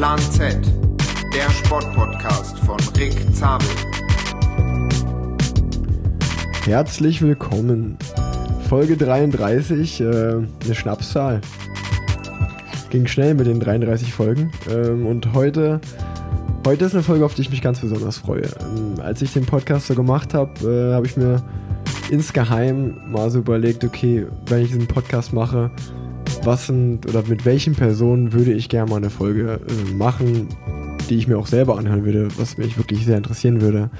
Plan Z, der Sportpodcast von Rick Zabel. Herzlich willkommen. Folge 33, äh, eine Schnapszahl. Ging schnell mit den 33 Folgen. Ähm, und heute, heute ist eine Folge, auf die ich mich ganz besonders freue. Ähm, als ich den Podcast so gemacht habe, äh, habe ich mir insgeheim mal so überlegt, okay, wenn ich diesen Podcast mache, was sind oder mit welchen Personen würde ich gerne mal eine Folge äh, machen, die ich mir auch selber anhören würde, was mich wirklich sehr interessieren würde.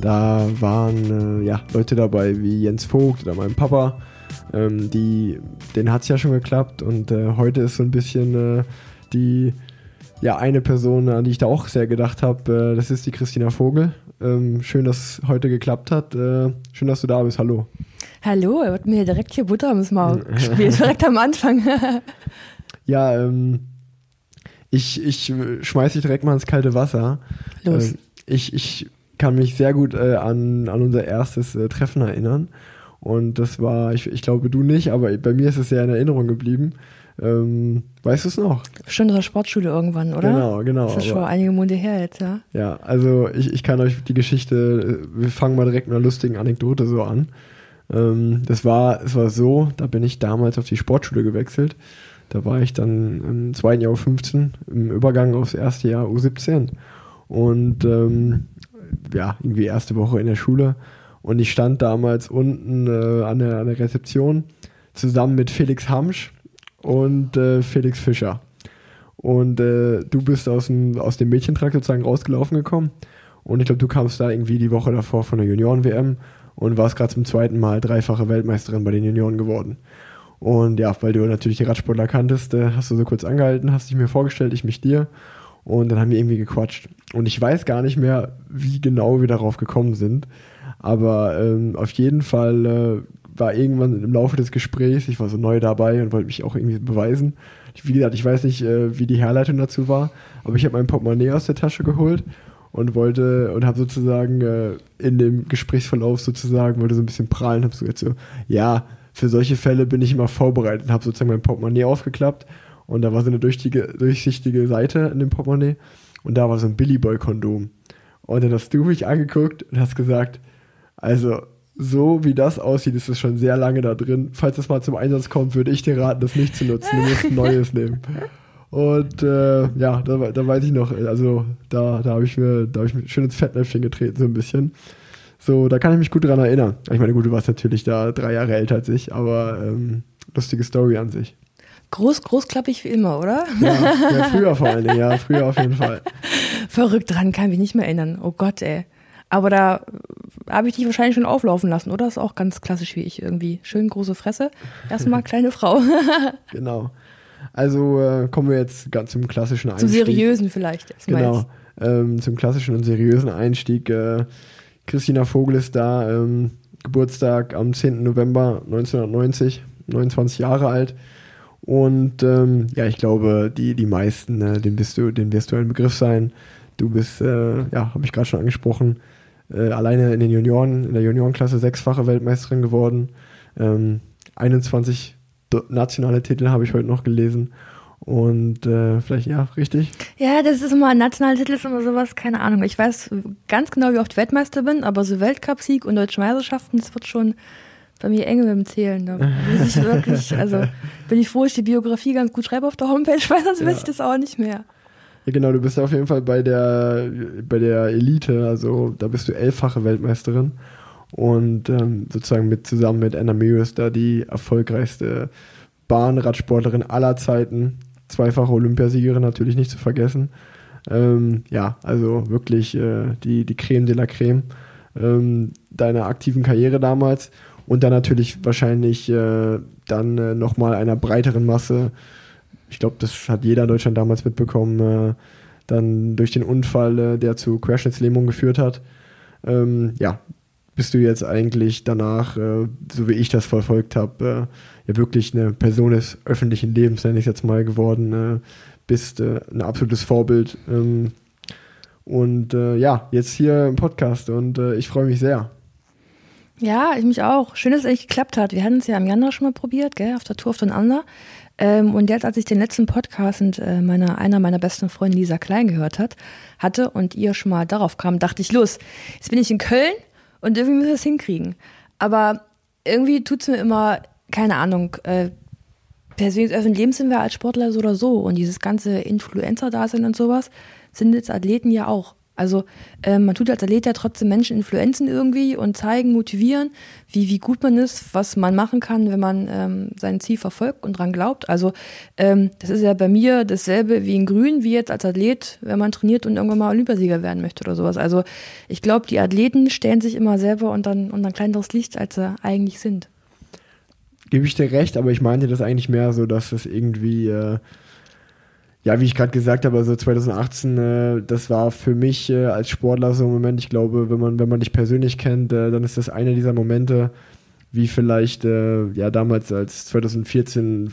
Da waren äh, ja, Leute dabei wie Jens Vogt oder mein Papa, ähm, die, denen hat es ja schon geklappt und äh, heute ist so ein bisschen äh, die, ja, eine Person, an die ich da auch sehr gedacht habe, äh, das ist die Christina Vogel. Ähm, schön, dass es heute geklappt hat. Äh, schön, dass du da bist. Hallo. Hallo, er wird mir direkt hier Butter ums Maul gespielt, direkt am Anfang. ja, ähm, ich, ich schmeiß dich direkt mal ins kalte Wasser. Los. Äh, ich, ich kann mich sehr gut äh, an, an unser erstes äh, Treffen erinnern. Und das war, ich, ich glaube du nicht, aber bei mir ist es sehr in Erinnerung geblieben. Ähm, weißt du es noch? Bestimmt in der Sportschule irgendwann, oder? Genau, genau. Das ist schon einige Monate her jetzt, ja. Ja, also ich, ich kann euch die Geschichte, äh, wir fangen mal direkt mit einer lustigen Anekdote so an. Ähm, das war, es war so, da bin ich damals auf die Sportschule gewechselt. Da war ich dann im zweiten Jahr U15, im Übergang aufs erste Jahr U17. Und ähm, ja, irgendwie erste Woche in der Schule. Und ich stand damals unten äh, an, der, an der Rezeption zusammen mit Felix Hamsch und äh, Felix Fischer. Und äh, du bist aus dem, aus dem Mädchentrakt sozusagen rausgelaufen gekommen. Und ich glaube, du kamst da irgendwie die Woche davor von der Junioren-WM und warst gerade zum zweiten Mal dreifache Weltmeisterin bei den Junioren geworden. Und ja, weil du natürlich die Radsportler kanntest, äh, hast du so kurz angehalten, hast dich mir vorgestellt, ich mich dir. Und dann haben wir irgendwie gequatscht. Und ich weiß gar nicht mehr, wie genau wir darauf gekommen sind. Aber ähm, auf jeden Fall äh, war irgendwann im Laufe des Gesprächs, ich war so neu dabei und wollte mich auch irgendwie beweisen. Wie gesagt, ich weiß nicht, äh, wie die Herleitung dazu war, aber ich habe mein Portemonnaie aus der Tasche geholt und wollte und habe sozusagen äh, in dem Gesprächsverlauf sozusagen wollte so ein bisschen prahlen, habe so gesagt so, ja, für solche Fälle bin ich immer vorbereitet und habe sozusagen mein Portemonnaie aufgeklappt und da war so eine durchsichtige, durchsichtige Seite in dem Portemonnaie und da war so ein Billy Boy Kondom. Und dann hast du mich angeguckt und hast gesagt, also so wie das aussieht, ist es schon sehr lange da drin. Falls es mal zum Einsatz kommt, würde ich dir raten, das nicht zu nutzen. Du musst ein neues nehmen. Und äh, ja, da, da weiß ich noch, also da, da habe ich mir, da habe ich mir schön ins Fettnäpfchen getreten, so ein bisschen. So, da kann ich mich gut dran erinnern. Ich meine, gut, du warst natürlich da drei Jahre älter als ich, aber ähm, lustige Story an sich. Groß, großklappig wie immer, oder? Ja, ja, früher vor allen Dingen, ja, früher auf jeden Fall. Verrückt dran, kann mich nicht mehr erinnern. Oh Gott, ey. Aber da habe ich dich wahrscheinlich schon auflaufen lassen, oder? Das ist auch ganz klassisch wie ich irgendwie. Schön große Fresse. Erstmal kleine Frau. genau. Also äh, kommen wir jetzt ganz zum klassischen Einstieg. Zum seriösen vielleicht. Genau. Ähm, zum klassischen und seriösen Einstieg. Äh, Christina Vogel ist da. Ähm, Geburtstag am 10. November 1990. 29 Jahre alt. Und ähm, ja, ich glaube, die, die meisten, äh, den, bist du, den wirst du ein Begriff sein. Du bist, äh, ja, habe ich gerade schon angesprochen, äh, alleine in den Junioren, in der Juniorenklasse sechsfache Weltmeisterin geworden. Ähm, 21 nationale Titel habe ich heute noch gelesen. Und äh, vielleicht, ja, richtig? Ja, das ist immer, nationale Titel ist immer sowas, keine Ahnung. Ich weiß ganz genau, wie oft Weltmeister bin, aber so Weltcupsieg und Deutsche Meisterschaften, das wird schon bei mir eng mit dem Zählen. Da muss ich wirklich, also bin ich froh, ich die Biografie ganz gut schreibe auf der Homepage, weil sonst ja. weiß ich das auch nicht mehr. Ja, genau, du bist auf jeden Fall bei der, bei der Elite, also da bist du elffache Weltmeisterin und ähm, sozusagen mit zusammen mit Anna Mears da die erfolgreichste Bahnradsportlerin aller Zeiten, zweifache Olympiasiegerin natürlich nicht zu vergessen. Ähm, ja, also wirklich äh, die, die Creme de la Creme ähm, deiner aktiven Karriere damals und dann natürlich wahrscheinlich äh, dann äh, nochmal einer breiteren Masse. Ich glaube, das hat jeder in Deutschland damals mitbekommen, äh, dann durch den Unfall, äh, der zu Querschnittslähmung geführt hat. Ähm, ja, bist du jetzt eigentlich danach, äh, so wie ich das verfolgt habe, äh, ja wirklich eine Person des öffentlichen Lebens, nenne ich jetzt mal, geworden. Äh, bist äh, ein absolutes Vorbild. Ähm, und äh, ja, jetzt hier im Podcast und ich freue mich sehr. Ja, ich mich auch. Schön, dass es echt geklappt hat. Wir hatten es ja im Januar schon mal probiert, gell, auf der Tour aufeinander. Ähm, und jetzt, als ich den letzten Podcast mit äh, meiner, einer meiner besten Freunde Lisa Klein gehört hat, hatte und ihr schon mal darauf kam, dachte ich, los, jetzt bin ich in Köln und irgendwie müssen wir es hinkriegen. Aber irgendwie tut's mir immer, keine Ahnung, äh, persönlich öffentlichen Lebens sind wir als Sportler so oder so. Und dieses ganze Influencer-Dasein und sowas sind jetzt Athleten ja auch. Also ähm, man tut als Athlet ja trotzdem Menschen influenzen irgendwie und zeigen, motivieren, wie, wie gut man ist, was man machen kann, wenn man ähm, sein Ziel verfolgt und dran glaubt. Also ähm, das ist ja bei mir dasselbe wie in Grün, wie jetzt als Athlet, wenn man trainiert und irgendwann mal Olympiasieger werden möchte oder sowas. Also ich glaube, die Athleten stellen sich immer selber unter, unter ein kleineres Licht, als sie eigentlich sind. Gebe ich dir recht, aber ich meinte das eigentlich mehr so, dass es irgendwie... Äh ja, wie ich gerade gesagt habe, also 2018, äh, das war für mich äh, als Sportler so ein Moment, ich glaube, wenn man, wenn man dich persönlich kennt, äh, dann ist das einer dieser Momente, wie vielleicht, äh, ja, damals als 2014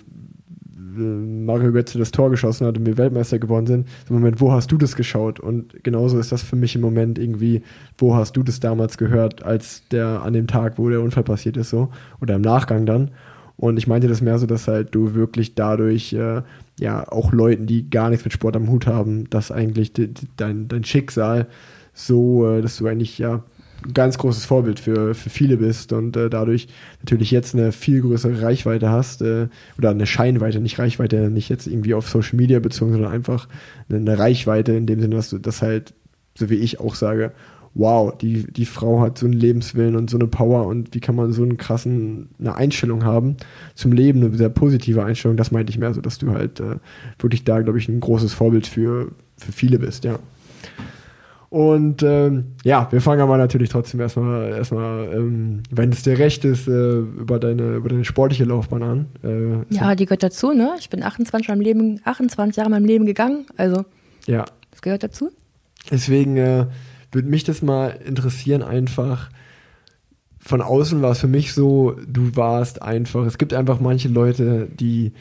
äh, Mario Götze das Tor geschossen hat und wir Weltmeister geworden sind, so ein Moment, wo hast du das geschaut? Und genauso ist das für mich im Moment irgendwie, wo hast du das damals gehört, als der an dem Tag, wo der Unfall passiert ist, so, oder im Nachgang dann. Und ich meinte das mehr so, dass halt du wirklich dadurch äh, ja auch Leuten, die gar nichts mit Sport am Hut haben, dass eigentlich de, de, dein, dein Schicksal so, äh, dass du eigentlich ja ein ganz großes Vorbild für, für viele bist und äh, dadurch natürlich jetzt eine viel größere Reichweite hast äh, oder eine Scheinweite, nicht Reichweite, nicht jetzt irgendwie auf Social Media bezogen, sondern einfach eine Reichweite in dem Sinne, dass du das halt, so wie ich auch sage, wow, die, die Frau hat so einen Lebenswillen und so eine Power und wie kann man so einen krassen, eine Einstellung haben zum Leben, eine sehr positive Einstellung, das meinte ich mehr so, dass du halt äh, wirklich da, glaube ich, ein großes Vorbild für, für viele bist, ja. Und ähm, ja, wir fangen aber natürlich trotzdem erstmal, erstmal ähm, wenn es dir recht ist, äh, über, deine, über deine sportliche Laufbahn an. Äh, ja, die gehört dazu, ne? Ich bin 28, meinem Leben, 28 Jahre in meinem Leben gegangen, also ja. das gehört dazu. Deswegen äh, würde mich das mal interessieren, einfach von außen war es für mich so, du warst einfach, es gibt einfach manche Leute, die,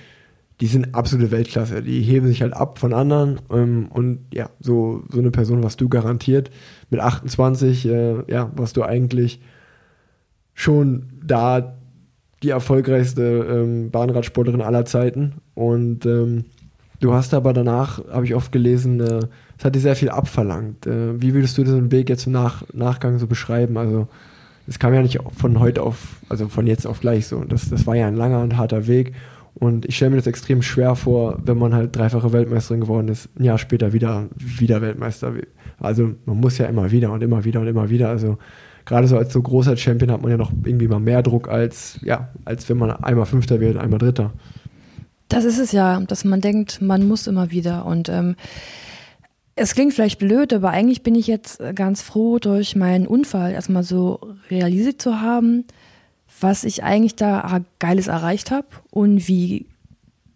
die sind absolute Weltklasse, die heben sich halt ab von anderen ähm, und ja, so, so eine Person warst du garantiert. Mit 28, äh, ja, warst du eigentlich schon da die erfolgreichste ähm, Bahnradsportlerin aller Zeiten und ähm, du hast aber danach, habe ich oft gelesen, äh, es hat dir sehr viel abverlangt. Äh, wie würdest du diesen Weg jetzt im Nach Nachgang so beschreiben? Also, es kam ja nicht von heute auf, also von jetzt auf gleich so. Das, das war ja ein langer und harter Weg. Und ich stelle mir das extrem schwer vor, wenn man halt dreifache Weltmeisterin geworden ist, ein Jahr später wieder, wieder Weltmeister. Also man muss ja immer wieder und immer wieder und immer wieder. Also gerade so als so großer Champion hat man ja noch irgendwie mal mehr Druck als, ja, als wenn man einmal Fünfter wird, einmal Dritter. Das ist es ja, dass man denkt, man muss immer wieder. Und ähm, es klingt vielleicht blöd, aber eigentlich bin ich jetzt ganz froh, durch meinen Unfall erstmal so realisiert zu haben, was ich eigentlich da Geiles erreicht habe und wie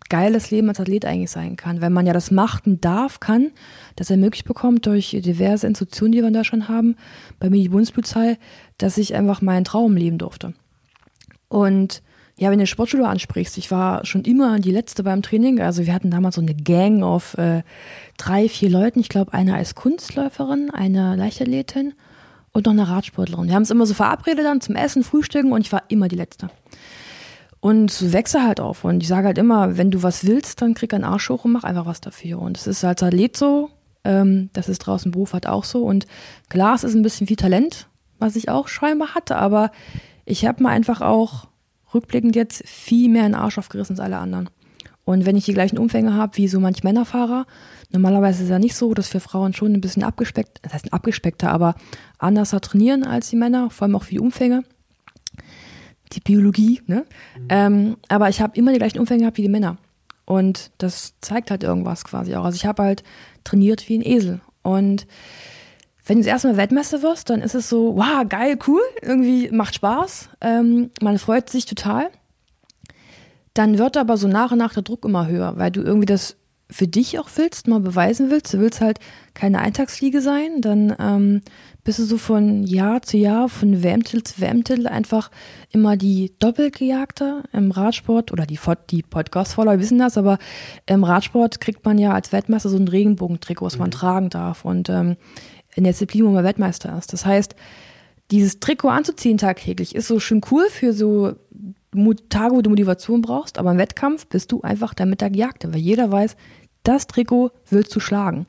geil das Leben als Athlet eigentlich sein kann, wenn man ja das machten darf, kann, das ermöglicht bekommt durch diverse Institutionen, die wir da schon haben, bei mir die Bundespolizei, dass ich einfach meinen Traum leben durfte. Und ja, wenn du Sportschule ansprichst, ich war schon immer die Letzte beim Training. Also wir hatten damals so eine Gang auf äh, drei, vier Leuten. Ich glaube, eine als Kunstläuferin, eine Leichtathletin und noch eine Radsportlerin. Wir haben es immer so verabredet dann zum Essen, Frühstücken und ich war immer die Letzte. Und so wächst halt auf. Und ich sage halt immer, wenn du was willst, dann krieg einen Arsch hoch und mach einfach was dafür. Und es ist als Athlet so, ähm, das ist draußen Beruf halt auch so. Und klar, es ist ein bisschen viel Talent, was ich auch scheinbar hatte, aber ich habe mal einfach auch rückblickend jetzt viel mehr in den Arsch aufgerissen als alle anderen. Und wenn ich die gleichen Umfänge habe wie so manch Männerfahrer, normalerweise ist es ja nicht so, dass wir Frauen schon ein bisschen abgespeckt, das heißt ein abgespeckter, aber anderser trainieren als die Männer, vor allem auch für die Umfänge. Die Biologie, ne? Mhm. Ähm, aber ich habe immer die gleichen Umfänge gehabt wie die Männer. Und das zeigt halt irgendwas quasi auch. Also ich habe halt trainiert wie ein Esel. Und wenn du das erste Mal Weltmeister wirst, dann ist es so, wow, geil, cool, irgendwie macht Spaß, ähm, man freut sich total. Dann wird aber so nach und nach der Druck immer höher, weil du irgendwie das für dich auch willst, mal beweisen willst. Du willst halt keine Eintagsfliege sein, dann ähm, bist du so von Jahr zu Jahr, von WM-Titel zu WM-Titel einfach immer die Doppelgejagte im Radsport oder die, die Podcast-Follower wissen das, aber im Radsport kriegt man ja als Weltmeister so ein Regenbogentrikot, was man mhm. tragen darf und ähm, in der wo man Weltmeister ist. Das heißt, dieses Trikot anzuziehen tagtäglich ist so schön cool für so Tage, wo du Motivation brauchst, aber im Wettkampf bist du einfach der Gejagte, weil jeder weiß, das Trikot willst du schlagen.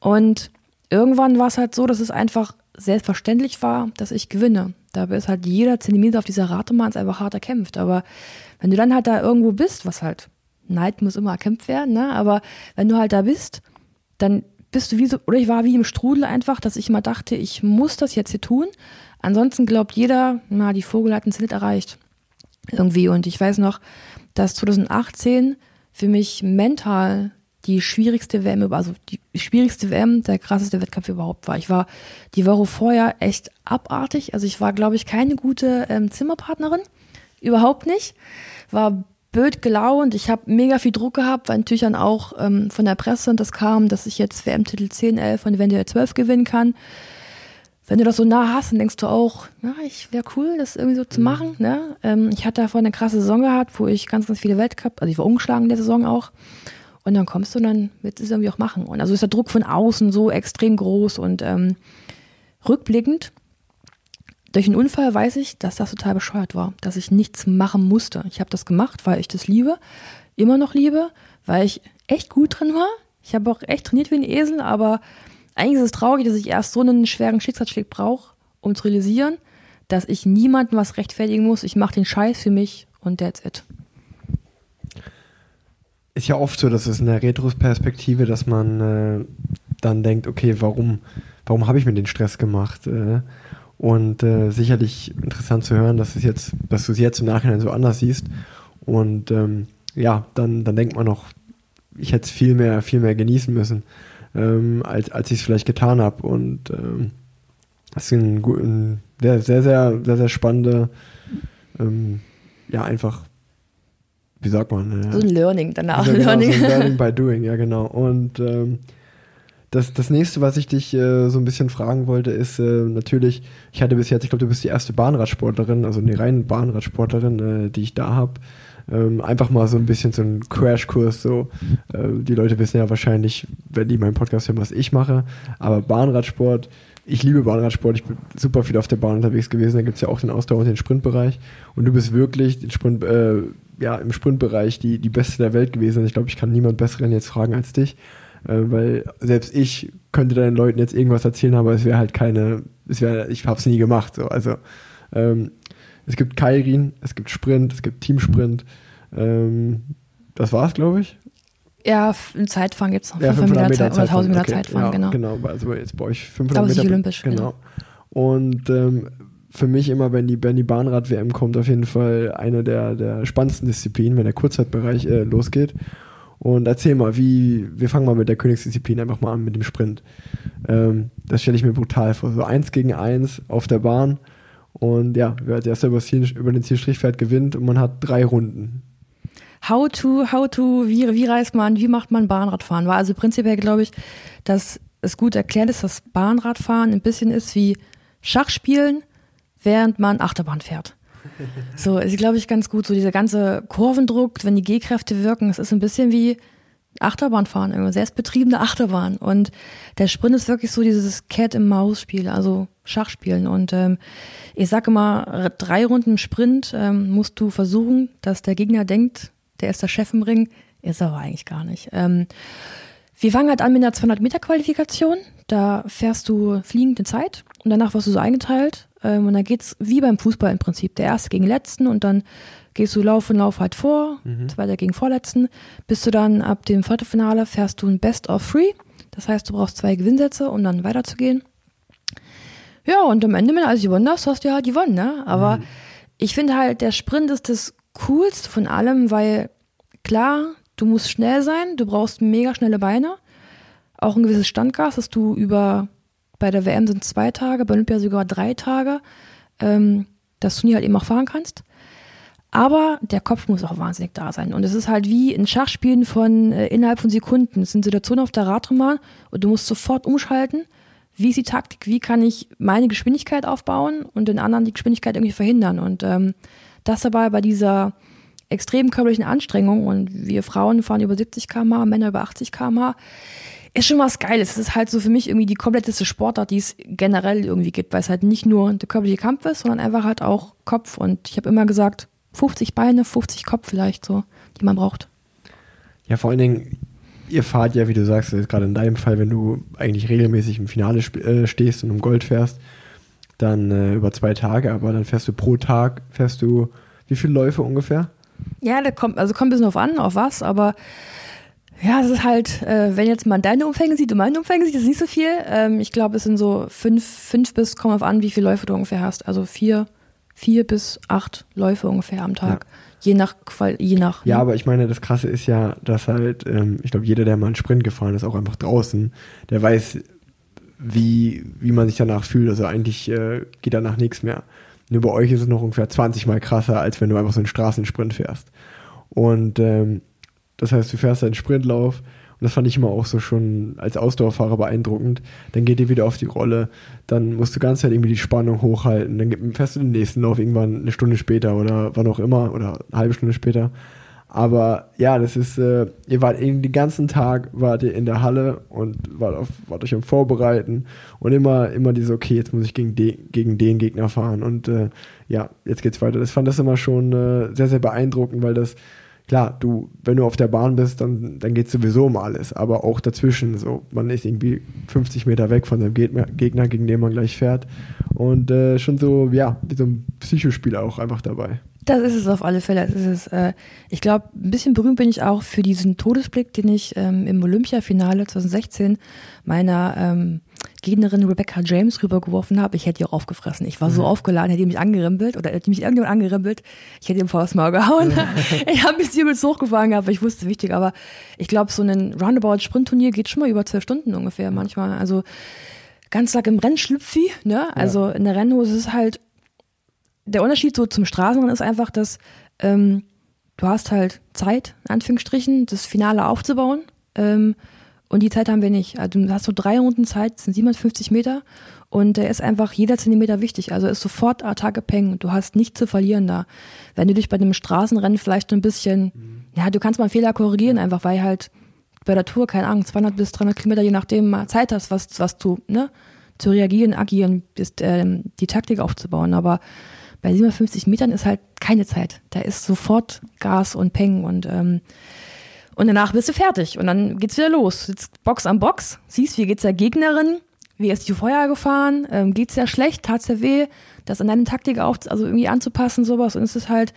Und irgendwann war es halt so, dass es einfach selbstverständlich war, dass ich gewinne. Dabei ist halt jeder Zentimeter auf dieser Radebahn einfach hart erkämpft. Aber wenn du dann halt da irgendwo bist, was halt Neid muss immer erkämpft werden, ne? Aber wenn du halt da bist, dann bist du wie so, oder ich war wie im Strudel einfach, dass ich immer dachte, ich muss das jetzt hier tun. Ansonsten glaubt jeder, na, die Vogel hat ein Zenit erreicht. Irgendwie. Und ich weiß noch, dass 2018 für mich mental die schwierigste WM, also die schwierigste WM, der krasseste Wettkampf überhaupt war. Ich war die Woche vorher echt abartig. Also ich war, glaube ich, keine gute ähm, Zimmerpartnerin. Überhaupt nicht. War blöd gelaunt. Ich habe mega viel Druck gehabt, weil natürlich dann auch ähm, von der Presse und das kam, dass ich jetzt WM-Titel 10, 11 und eventuell 12 gewinnen kann. Wenn du das so nah hast, dann denkst du auch, ja, ich wäre cool, das irgendwie so zu mhm. machen. Ne? Ähm, ich hatte davor eine krasse Saison gehabt, wo ich ganz, ganz viele Weltcup, also ich war ungeschlagen in der Saison auch. Und dann kommst du und dann willst du es irgendwie auch machen. Und also ist der Druck von außen so extrem groß und ähm, rückblickend durch einen Unfall weiß ich, dass das total bescheuert war, dass ich nichts machen musste. Ich habe das gemacht, weil ich das liebe, immer noch liebe, weil ich echt gut drin war. Ich habe auch echt trainiert wie ein Esel, aber eigentlich ist es traurig, dass ich erst so einen schweren Schicksalsschlag brauche, um zu realisieren, dass ich niemandem was rechtfertigen muss. Ich mache den Scheiß für mich und that's it. Ist ja oft so, dass es in der Retrospektive, dass man äh, dann denkt, okay, warum, warum habe ich mir den Stress gemacht? Äh, und äh, sicherlich interessant zu hören, dass, es jetzt, dass du es jetzt im Nachhinein so anders siehst. Und ähm, ja, dann, dann denkt man noch, ich hätte es viel mehr, viel mehr genießen müssen, ähm, als, als ich es vielleicht getan habe. Und ähm, das ist ein, ein sehr, sehr, sehr, sehr, sehr spannende, ähm, ja, einfach, wie sagt man? Äh, so ein Learning danach. Ja, genau, Learning. So ein Learning by doing, ja, genau. Und ähm, das, das nächste, was ich dich äh, so ein bisschen fragen wollte, ist äh, natürlich, ich hatte bis jetzt, ich glaube, du bist die erste Bahnradsportlerin, also eine reine Bahnradsportlerin, äh, die ich da habe. Ähm, einfach mal so ein bisschen so ein Crashkurs, so. Äh, die Leute wissen ja wahrscheinlich, wenn die meinen Podcast hören, was ich mache. Aber Bahnradsport, ich liebe Bahnradsport, ich bin super viel auf der Bahn unterwegs gewesen, da gibt es ja auch den Ausdauer- und den Sprintbereich. Und du bist wirklich den Sprint, äh, ja, im Sprintbereich die, die Beste der Welt gewesen. Ich glaube, ich kann niemand Besseren jetzt fragen als dich. Äh, weil selbst ich könnte deinen Leuten jetzt irgendwas erzählen, aber es wäre halt keine, es wäre, ich habe es nie gemacht. So. Also ähm, es gibt Kairin, es gibt Sprint, es gibt Teamsprint. Ähm, das war's, glaube ich. Ja, im Zeitfahren gibt es noch ja, 500 Meter, Zeit, oder 1000 Meter okay, Zeitfahren, ja, genau. Genau, also jetzt bei euch 500 Aber Meter. olympisch, genau. genau. Und ähm, für mich immer, wenn die, wenn die Bahnrad-WM kommt, auf jeden Fall eine der, der spannendsten Disziplinen, wenn der Kurzzeitbereich äh, losgeht. Und erzähl mal, wie, wir fangen mal mit der Königsdisziplin einfach mal an, mit dem Sprint. Ähm, das stelle ich mir brutal vor. So eins gegen eins auf der Bahn. Und ja, wer als erster über, den Zielstrich fährt, gewinnt und man hat drei Runden. How to, how to, wie, wie reist man, wie macht man Bahnradfahren? War also prinzipiell, glaube ich, dass es gut erklärt ist, dass Bahnradfahren ein bisschen ist wie Schachspielen, während man Achterbahn fährt. So, ist, glaube ich, ganz gut. So dieser ganze Kurvendruck, wenn die G-Kräfte wirken, es ist ein bisschen wie Achterbahnfahren, irgendwie selbstbetriebene Achterbahn. Und der Sprint ist wirklich so dieses Cat-im-Maus-Spiel, also Schachspielen. Und ähm, ich sage immer, drei Runden Sprint ähm, musst du versuchen, dass der Gegner denkt, der ist der Chef im Ring, ist aber eigentlich gar nicht. Ähm, wir fangen halt an mit einer 200-Meter-Qualifikation. Da fährst du fliegend in Zeit und danach wirst du so eingeteilt. Ähm, und dann geht's wie beim Fußball im Prinzip. Der erste gegen letzten und dann gehst du Lauf und Lauf halt vor, mhm. zweiter gegen vorletzten. Bis du dann ab dem Viertelfinale fährst du ein Best of Three. Das heißt, du brauchst zwei Gewinnsätze, um dann weiterzugehen. Ja, und am Ende, wenn du alles gewonnen hast, hast du halt gewonnen, ne? Aber mhm. ich finde halt, der Sprint ist das coolste von allem, weil klar, du musst schnell sein, du brauchst mega schnelle Beine, auch ein gewisses Standgas, dass du über bei der WM sind zwei Tage, bei Olympia sogar drei Tage, ähm, dass du nie halt eben auch fahren kannst. Aber der Kopf muss auch wahnsinnig da sein. Und es ist halt wie in Schachspielen von äh, innerhalb von Sekunden. Es sind Situationen auf der Radrennbahn und du musst sofort umschalten. Wie ist die Taktik? Wie kann ich meine Geschwindigkeit aufbauen und den anderen die Geschwindigkeit irgendwie verhindern? Und ähm, das dabei bei dieser extremen körperlichen Anstrengung und wir Frauen fahren über 70 km/h, Männer über 80 km/h, ist schon was Geiles. Es ist halt so für mich irgendwie die kompletteste Sportart, die es generell irgendwie gibt, weil es halt nicht nur der körperliche Kampf ist, sondern einfach halt auch Kopf. Und ich habe immer gesagt, 50 Beine, 50 Kopf vielleicht so, die man braucht. Ja, vor allen Dingen, ihr fahrt ja, wie du sagst, gerade in deinem Fall, wenn du eigentlich regelmäßig im Finale äh, stehst und um Gold fährst, dann äh, über zwei Tage, aber dann fährst du pro Tag, fährst du wie viele Läufe ungefähr? Ja, da kommt, also kommt ein bisschen auf an, auf was, aber ja, es ist halt, äh, wenn jetzt man deine Umfänge sieht und meine Umfänge sieht, ist nicht so viel. Ähm, ich glaube, es sind so fünf, fünf bis, kommt auf an, wie viele Läufe du ungefähr hast. Also vier, vier bis acht Läufe ungefähr am Tag. Ja. Je nach, je nach. Ja, ne? aber ich meine, das Krasse ist ja, dass halt, ähm, ich glaube, jeder, der mal einen Sprint gefahren ist, auch einfach draußen, der weiß, wie, wie man sich danach fühlt. Also eigentlich äh, geht danach nichts mehr. Nur bei euch ist es noch ungefähr 20 mal krasser, als wenn du einfach so einen Straßensprint fährst. Und ähm, das heißt, du fährst einen Sprintlauf und das fand ich immer auch so schon als Ausdauerfahrer beeindruckend. Dann geht ihr wieder auf die Rolle, dann musst du ganz Zeit irgendwie die Spannung hochhalten, dann fährst du den nächsten Lauf irgendwann eine Stunde später oder wann auch immer oder eine halbe Stunde später. Aber ja, das ist, äh, ihr wart den ganzen Tag wart ihr in der Halle und wart, auf, wart euch am Vorbereiten und immer, immer diese, okay, jetzt muss ich gegen, de, gegen den Gegner fahren und äh, ja, jetzt geht's weiter. Das fand das immer schon äh, sehr, sehr beeindruckend, weil das klar, du, wenn du auf der Bahn bist, dann, dann geht sowieso um alles, aber auch dazwischen, so, man ist irgendwie 50 Meter weg von seinem Gegner, gegen den man gleich fährt und äh, schon so, ja, wie so ein Psychospiel auch einfach dabei. Das ist es auf alle Fälle. Das ist es, äh, ich glaube, ein bisschen berühmt bin ich auch für diesen Todesblick, den ich ähm, im Olympiafinale 2016 meiner ähm, Gegnerin Rebecca James rübergeworfen habe. Ich hätte ihr auch aufgefressen. Ich war so mhm. aufgeladen, hätte mich angerimpelt oder hätte mich irgendjemand angerimpelt. Ich hätte ihm vor das Maul gehauen. ich habe mich übelst hochgefahren gehabt, aber ich wusste, wichtig. Aber ich glaube, so ein Roundabout-Sprintturnier geht schon mal über zwölf Stunden ungefähr manchmal. Also ganz Tag im Rennschlüpfi, ne? Also ja. in der Rennhose ist halt der Unterschied so zum Straßenrennen ist einfach, dass ähm, du hast halt Zeit, in Anführungsstrichen, das Finale aufzubauen. Ähm, und die Zeit haben wir nicht. Also du hast so drei Runden Zeit, das sind 750 Meter. Und da ist einfach jeder Zentimeter wichtig. Also ist sofort Attacke Peng. Du hast nichts zu verlieren da. Wenn du dich bei einem Straßenrennen vielleicht ein bisschen, mhm. ja, du kannst mal Fehler korrigieren, einfach weil halt bei der Tour, keine Ahnung, 200 bis 300 Kilometer, je nachdem, mal Zeit hast, was, was du, ne, zu reagieren, agieren, ist, ähm, die Taktik aufzubauen. Aber bei 750 Metern ist halt keine Zeit. Da ist sofort Gas und Peng und ähm, und danach bist du fertig und dann geht's wieder los. Jetzt Box am Box, siehst, wie geht's der Gegnerin, wie ist die Feuer gefahren, ähm, geht's ja schlecht, tat's ja weh, das an deine Taktik auch, also irgendwie anzupassen, sowas. Und es ist halt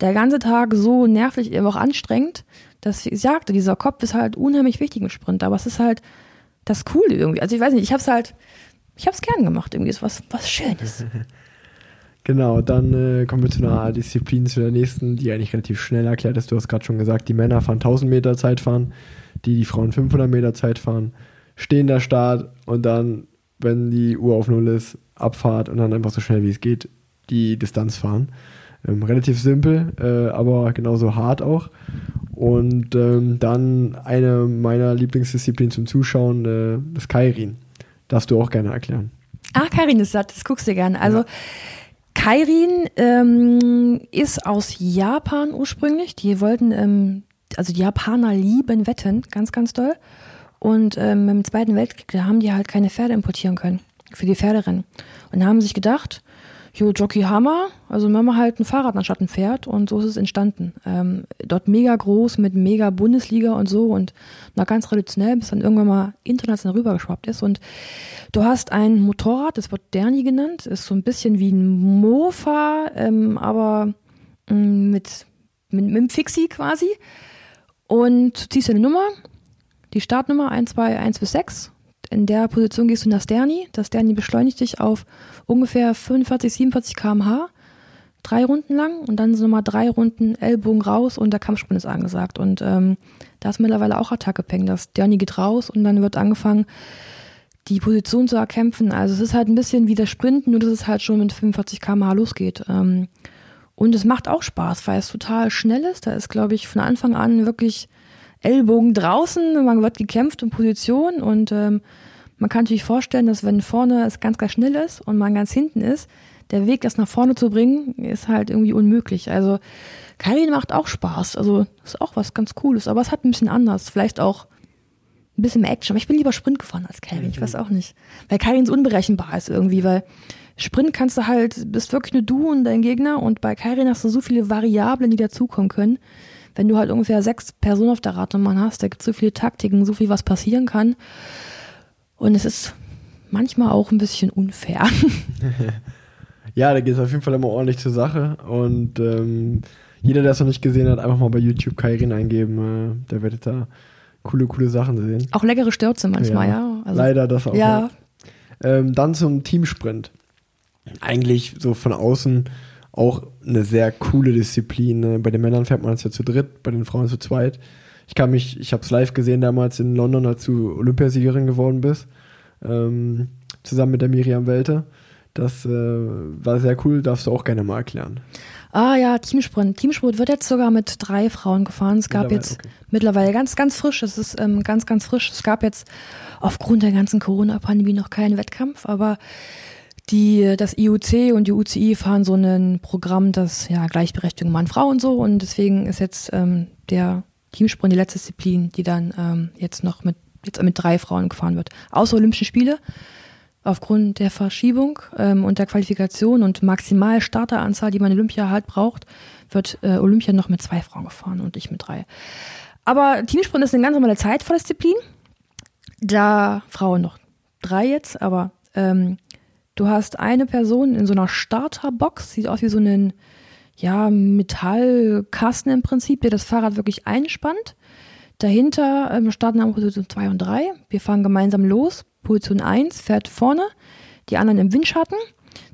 der ganze Tag so nervlich, eben auch anstrengend, dass ich sagte, dieser Kopf ist halt unheimlich wichtig im Sprint, aber es ist halt das Coole irgendwie. Also ich weiß nicht, ich hab's halt, ich hab's gern gemacht irgendwie, ist was, was Schönes. Genau, dann äh, kommen wir zu einer Disziplin, zu der nächsten, die eigentlich relativ schnell erklärt ist. Du hast gerade schon gesagt, die Männer fahren 1000 Meter Zeit fahren, die die Frauen 500 Meter Zeit fahren, stehen der Start und dann, wenn die Uhr auf Null ist, Abfahrt und dann einfach so schnell wie es geht die Distanz fahren. Ähm, relativ simpel, äh, aber genauso hart auch. Und ähm, dann eine meiner Lieblingsdisziplinen zum Zuschauen, äh, das Kairin. Darfst du auch gerne erklären. Ah, Kairin ist das, das guckst du gerne. Also ja. Kairin ähm, ist aus Japan ursprünglich. Die wollten, ähm, also die Japaner lieben Wetten, ganz, ganz doll. Und ähm, im Zweiten Weltkrieg, da haben die halt keine Pferde importieren können für die Pferderennen. Und da haben sich gedacht, jo, Jockey Hammer, also machen wir halt ein Fahrrad anstatt ein Pferd und so ist es entstanden. Ähm, dort mega groß mit mega Bundesliga und so und na ganz traditionell, bis dann irgendwann mal international rübergeschwappt ist. Und du hast ein Motorrad, das wird Derni genannt, ist so ein bisschen wie ein Mofa, ähm, aber ähm, mit, mit, mit einem Fixie quasi. Und du ziehst eine Nummer, die Startnummer 1, 2, 1 bis 6 in der Position gehst du nach Sterni. Das Sterni beschleunigt dich auf ungefähr 45, 47 km/h. Drei Runden lang und dann sind nochmal drei Runden Ellbogen raus und der Kampfsprung ist angesagt. Und ähm, da ist mittlerweile auch Attacke Peng. Das Sterni geht raus und dann wird angefangen, die Position zu erkämpfen. Also es ist halt ein bisschen wie der Sprint, nur dass es halt schon mit 45 km/h losgeht. Ähm, und es macht auch Spaß, weil es total schnell ist. Da ist, glaube ich, von Anfang an wirklich Ellbogen draußen, man wird gekämpft in Position und ähm, man kann sich vorstellen, dass wenn vorne es ganz, ganz schnell ist und man ganz hinten ist, der Weg, das nach vorne zu bringen, ist halt irgendwie unmöglich. Also Karin macht auch Spaß. Also ist auch was ganz Cooles, aber es hat ein bisschen anders. Vielleicht auch ein bisschen mehr Action. Aber ich bin lieber Sprint gefahren als Karin. Ich weiß auch nicht. Weil Karin so unberechenbar ist irgendwie, weil Sprint kannst du halt, bist wirklich nur du und dein Gegner und bei Karin hast du so viele Variablen, die dazukommen können. Wenn du halt ungefähr sechs Personen auf der Radbahn hast, da gibt es so viele Taktiken, so viel, was passieren kann. Und es ist manchmal auch ein bisschen unfair. ja, da geht es auf jeden Fall immer ordentlich zur Sache. Und ähm, jeder, der es noch nicht gesehen hat, einfach mal bei YouTube Kairin eingeben. Äh, der wird da coole, coole Sachen sehen. Auch leckere Stürze manchmal, ja. ja. Also, Leider das auch. Ja. Ähm, dann zum Teamsprint. Eigentlich so von außen auch eine sehr coole Disziplin. Ne? Bei den Männern fährt man es ja zu dritt, bei den Frauen zu zweit. Ich kann mich, ich habe es live gesehen damals in London, als du Olympiasiegerin geworden bist, ähm, zusammen mit der Miriam Welte. Das äh, war sehr cool, darfst du auch gerne mal erklären. Ah ja, Teamsprint. Teamsprint wird jetzt sogar mit drei Frauen gefahren. Es gab mittlerweile, jetzt okay. mittlerweile ganz, ganz frisch. Es ist ähm, ganz, ganz frisch. Es gab jetzt aufgrund der ganzen Corona-Pandemie noch keinen Wettkampf, aber die, das IUC und die UCI fahren so ein Programm, das ja Gleichberechtigung Mann-Frau und so und deswegen ist jetzt ähm, der Teamsprint die letzte Disziplin, die dann ähm, jetzt noch mit, jetzt mit drei Frauen gefahren wird. Außer Olympischen Spiele, aufgrund der Verschiebung ähm, und der Qualifikation und maximal Starteranzahl, die man Olympia halt braucht, wird äh, Olympia noch mit zwei Frauen gefahren und ich mit drei. Aber Teamsprint ist eine ganz normale Zeitvolldisziplin. Da Frauen noch drei jetzt, aber ähm, Du hast eine Person in so einer Starterbox, sieht aus wie so ein ja, Metallkasten im Prinzip, der das Fahrrad wirklich einspannt. Dahinter ähm, starten wir Position 2 und 3. Wir fahren gemeinsam los. Position 1 fährt vorne, die anderen im Windschatten.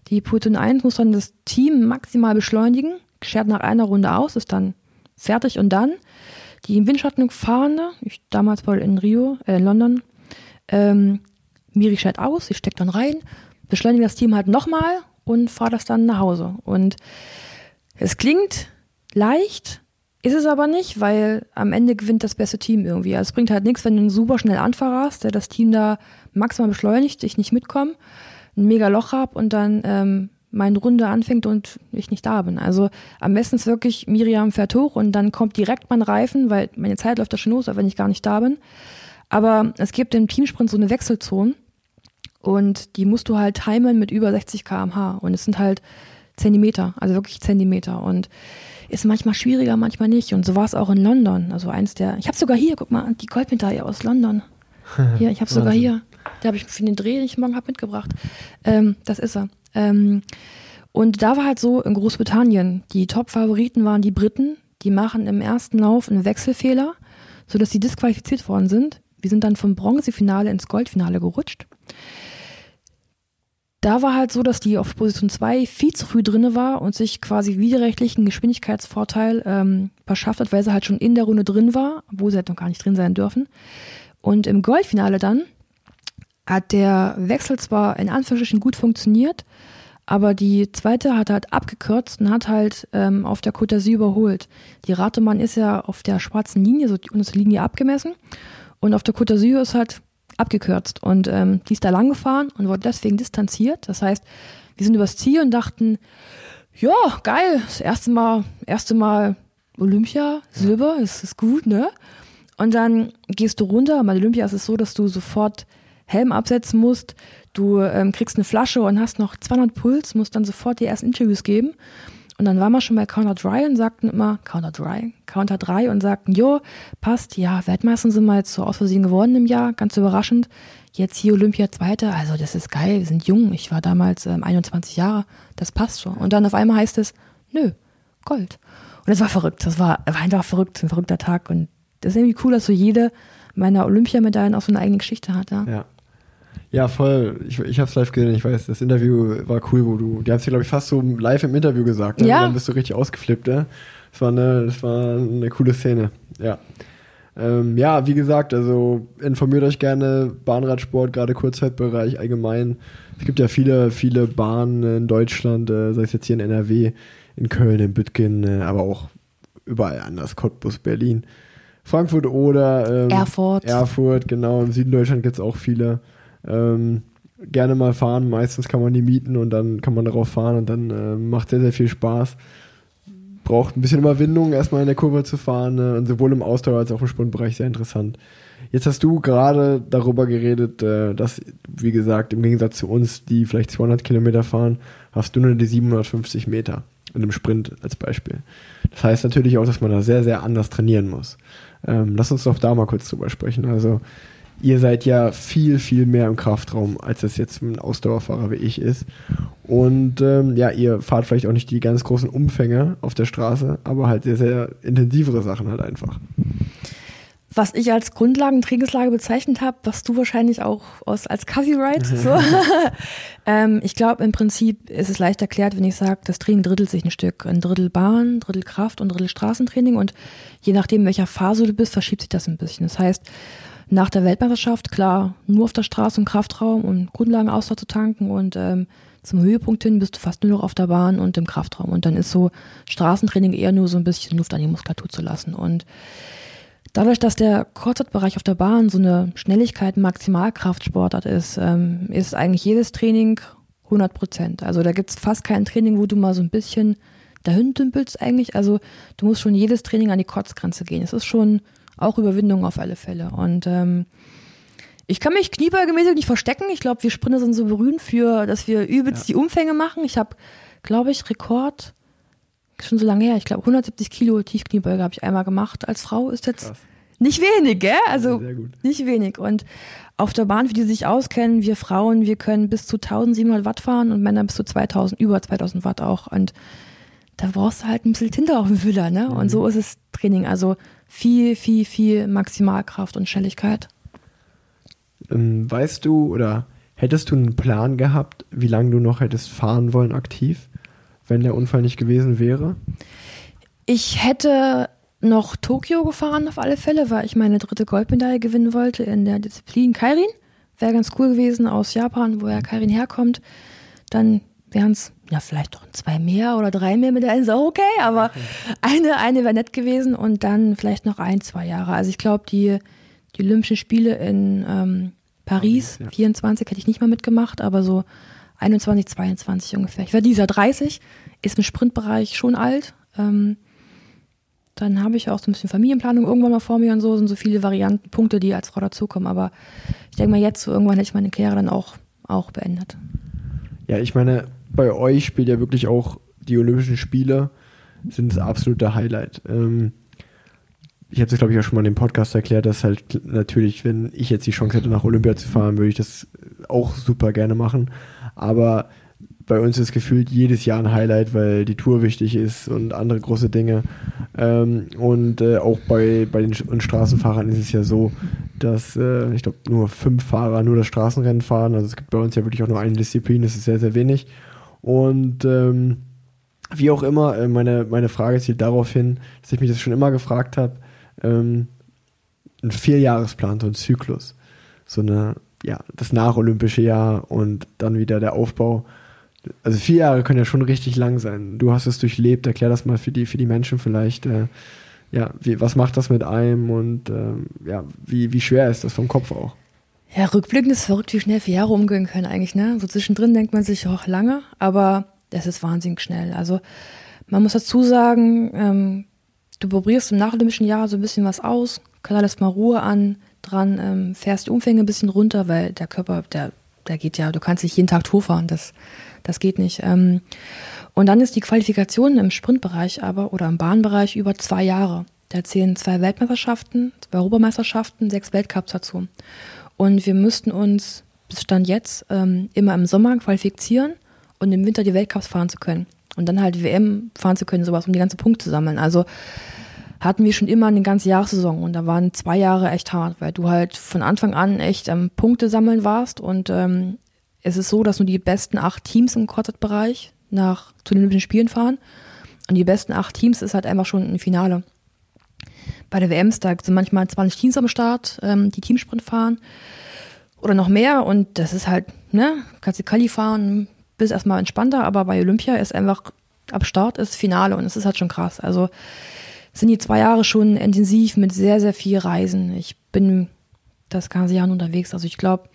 Die Position 1 muss dann das Team maximal beschleunigen, schert nach einer Runde aus, ist dann fertig und dann die im Windschatten fahrende, ich damals wohl in Rio, äh, in London, ähm, Miri schert aus, sie steckt dann rein, beschleunige das Team halt nochmal und fahre das dann nach Hause. Und es klingt leicht, ist es aber nicht, weil am Ende gewinnt das beste Team irgendwie. Also es bringt halt nichts, wenn du einen super schnell Anfahrer hast, der das Team da maximal beschleunigt, ich nicht mitkomme, ein mega Loch hab und dann ähm, meine Runde anfängt und ich nicht da bin. Also am besten ist wirklich, Miriam fährt hoch und dann kommt direkt mein Reifen, weil meine Zeit läuft da schon los, wenn ich gar nicht da bin. Aber es gibt im Teamsprint so eine Wechselzone und die musst du halt timen mit über 60 km/h. Und es sind halt Zentimeter, also wirklich Zentimeter. Und ist manchmal schwieriger, manchmal nicht. Und so war es auch in London. Also eins der. Ich habe sogar hier, guck mal, die Goldmedaille aus London. Hier, ich habe sogar hier. Der habe ich für den Dreh, den ich morgen habe mitgebracht. Ähm, das ist er. Ähm, und da war halt so in Großbritannien, die Top-Favoriten waren die Briten. Die machen im ersten Lauf einen Wechselfehler, sodass sie disqualifiziert worden sind. Wir sind dann vom Bronzefinale ins Goldfinale gerutscht da war halt so, dass die auf Position 2 viel zu früh drinne war und sich quasi widerrechtlichen Geschwindigkeitsvorteil ähm, verschafft hat, weil sie halt schon in der Runde drin war, wo sie halt noch gar nicht drin sein dürfen. Und im Goldfinale dann hat der Wechsel zwar in Anführungsstrichen gut funktioniert, aber die zweite hat halt abgekürzt und hat halt ähm, auf der Côte d'Azur überholt. Die Ratemann ist ja auf der schwarzen Linie, so die unterste Linie abgemessen. Und auf der Côte d'Azur ist halt abgekürzt. Und ähm, die ist da lang gefahren und wurde deswegen distanziert. Das heißt, wir sind übers Ziel und dachten, ja, geil, das erste Mal, erste Mal Olympia, Silber, das ist gut, ne? Und dann gehst du runter. Bei Olympia ist es so, dass du sofort Helm absetzen musst. Du ähm, kriegst eine Flasche und hast noch 200 Puls, musst dann sofort die ersten Interviews geben. Und dann waren wir schon bei Counter Dry und sagten immer, Counter Dry, Counter 3 und sagten, jo, passt, ja, Weltmeister sind wir jetzt so aus Versehen geworden im Jahr, ganz überraschend. Jetzt hier Olympia Zweite, also das ist geil, wir sind jung, ich war damals ähm, 21 Jahre, das passt schon. Und dann auf einmal heißt es, nö, Gold. Und das war verrückt, das war, war einfach verrückt, ein verrückter Tag. Und das ist irgendwie cool, dass so jede meiner Olympiamedaillen auch so eine eigene Geschichte hat. Ja. ja. Ja, voll. Ich, ich habe es live gesehen. Ich weiß, das Interview war cool, wo du, die haben es dir, glaube ich, fast so live im Interview gesagt. Ne? Ja. Und dann bist du richtig ausgeflippt. Ne? Das, war eine, das war eine coole Szene. Ja. Ähm, ja, wie gesagt, also informiert euch gerne, Bahnradsport, gerade Kurzzeitbereich allgemein. Es gibt ja viele, viele Bahnen in Deutschland, äh, sei es jetzt hier in NRW, in Köln, in Büttgen, äh, aber auch überall anders, Cottbus, Berlin, Frankfurt oder ähm, Erfurt. Erfurt, genau. Im Süden Deutschland gibt es auch viele. Ähm, gerne mal fahren. Meistens kann man die mieten und dann kann man darauf fahren und dann äh, macht sehr, sehr viel Spaß. Braucht ein bisschen Überwindung, erstmal in der Kurve zu fahren. Ne? Und sowohl im Ausdauer als auch im Sprintbereich sehr interessant. Jetzt hast du gerade darüber geredet, äh, dass, wie gesagt, im Gegensatz zu uns, die vielleicht 200 Kilometer fahren, hast du nur die 750 Meter in einem Sprint als Beispiel. Das heißt natürlich auch, dass man da sehr, sehr anders trainieren muss. Ähm, lass uns doch da mal kurz drüber sprechen. Also, ihr seid ja viel, viel mehr im Kraftraum, als das jetzt ein Ausdauerfahrer wie ich ist. Und ähm, ja, ihr fahrt vielleicht auch nicht die ganz großen Umfänge auf der Straße, aber halt sehr, sehr intensivere Sachen halt einfach. Was ich als Grundlagentrainingslage bezeichnet habe, was du wahrscheinlich auch aus, als Coffee Ride. So. ähm, ich glaube, im Prinzip ist es leicht erklärt, wenn ich sage, das Training drittelt sich ein Stück. Ein Drittel Bahn, Drittel Kraft und Drittel Straßentraining. Und je nachdem, in welcher Phase du bist, verschiebt sich das ein bisschen. Das heißt, nach der Weltmeisterschaft, klar, nur auf der Straße und Kraftraum und Grundlagenausdauer zu tanken und ähm, zum Höhepunkt hin bist du fast nur noch auf der Bahn und im Kraftraum. Und dann ist so Straßentraining eher nur so ein bisschen Luft an die Muskulatur zu lassen. Und Dadurch, dass der Kurzzeitbereich auf der Bahn so eine Schnelligkeit, Maximalkraftsportart ist, ähm, ist eigentlich jedes Training 100 Prozent. Also da gibt's fast kein Training, wo du mal so ein bisschen dahin dümpelst eigentlich. Also du musst schon jedes Training an die Kotzgrenze gehen. Es ist schon auch Überwindung auf alle Fälle. Und ähm, ich kann mich kniebeugemäßig nicht verstecken. Ich glaube, wir Sprinter sind so berühmt für, dass wir übelst ja. die Umfänge machen. Ich habe, glaube ich, Rekord schon so lange her. Ich glaube, 170 Kilo Tiefkniebeuge habe ich einmal gemacht als Frau. Ist jetzt Krass. nicht wenig, gell? Also nicht wenig. Und auf der Bahn, für die sich auskennen, wir Frauen, wir können bis zu 1700 Watt fahren und Männer bis zu 2000, über 2000 Watt auch. Und da brauchst du halt ein bisschen Tinte auf dem Füller, ne? Mhm. Und so ist es Training. Also viel, viel, viel Maximalkraft und Schnelligkeit. Ähm, weißt du oder hättest du einen Plan gehabt, wie lange du noch hättest fahren wollen aktiv? wenn der Unfall nicht gewesen wäre? Ich hätte noch Tokio gefahren auf alle Fälle, weil ich meine dritte Goldmedaille gewinnen wollte in der Disziplin Kairin. Wäre ganz cool gewesen aus Japan, wo ja Kairin herkommt. Dann wären es ja vielleicht doch zwei mehr oder drei mehr Medaillen, ist auch okay, aber eine, eine wäre nett gewesen und dann vielleicht noch ein, zwei Jahre. Also ich glaube, die, die Olympischen Spiele in ähm, Paris, ja. 24 hätte ich nicht mal mitgemacht, aber so 21, 22 ungefähr. Ich werde dieser 30, ist im Sprintbereich schon alt. Ähm, dann habe ich auch so ein bisschen Familienplanung irgendwann mal vor mir und so, sind so viele Varianten, Punkte, die als Frau dazukommen. Aber ich denke mal, jetzt so irgendwann hätte ich meine Karriere dann auch, auch beendet. Ja, ich meine, bei euch spielt ja wirklich auch die Olympischen Spiele, sind das absolute Highlight. Ähm, ich habe es, glaube ich, auch schon mal in dem Podcast erklärt, dass halt natürlich, wenn ich jetzt die Chance hätte, nach Olympia zu fahren, würde ich das auch super gerne machen. Aber bei uns ist gefühlt jedes Jahr ein Highlight, weil die Tour wichtig ist und andere große Dinge. Ähm, und äh, auch bei, bei den Straßenfahrern ist es ja so, dass äh, ich glaube nur fünf Fahrer nur das Straßenrennen fahren. Also es gibt bei uns ja wirklich auch nur eine Disziplin, das ist sehr, sehr wenig. Und ähm, wie auch immer, äh, meine, meine Frage zielt darauf hin, dass ich mich das schon immer gefragt habe, ähm, ein Vierjahresplan, so ein Zyklus, so eine ja, das nacholympische Jahr und dann wieder der Aufbau. Also vier Jahre können ja schon richtig lang sein. Du hast es durchlebt, erklär das mal für die, für die Menschen vielleicht. Äh, ja, wie, was macht das mit einem und ähm, ja, wie, wie schwer ist das vom Kopf auch? Ja, rückblickend ist verrückt, wie schnell vier Jahre umgehen können eigentlich, ne? So zwischendrin denkt man sich auch lange, aber das ist wahnsinnig schnell. Also man muss dazu sagen, ähm, du probierst im nacholympischen Jahr so ein bisschen was aus, kann alles mal Ruhe an, dran, ähm, fährst die Umfänge ein bisschen runter, weil der Körper, der, der geht ja, du kannst nicht jeden Tag Tour fahren, das, das geht nicht. Ähm, und dann ist die Qualifikation im Sprintbereich aber oder im Bahnbereich über zwei Jahre. Da zählen zwei Weltmeisterschaften, zwei Europameisterschaften, sechs Weltcups dazu. Und wir müssten uns bis Stand jetzt ähm, immer im Sommer qualifizieren und im Winter die Weltcups fahren zu können. Und dann halt WM fahren zu können, sowas, um die ganze Punkte zu sammeln. Also hatten wir schon immer eine ganze Jahressaison und da waren zwei Jahre echt hart, weil du halt von Anfang an echt am ähm, Punkte sammeln warst und ähm, es ist so, dass nur die besten acht Teams im Quartet-Bereich nach zu den Olympischen Spielen fahren und die besten acht Teams ist halt einfach schon ein Finale. Bei der WMs, da sind manchmal 20 Teams am Start, ähm, die Teamsprint fahren oder noch mehr und das ist halt, ne, kannst du Kali fahren, bist erstmal entspannter, aber bei Olympia ist einfach ab Start ist Finale und es ist halt schon krass. Also sind die zwei Jahre schon intensiv mit sehr, sehr viel Reisen. Ich bin das ganze Jahr unterwegs. Also ich glaube,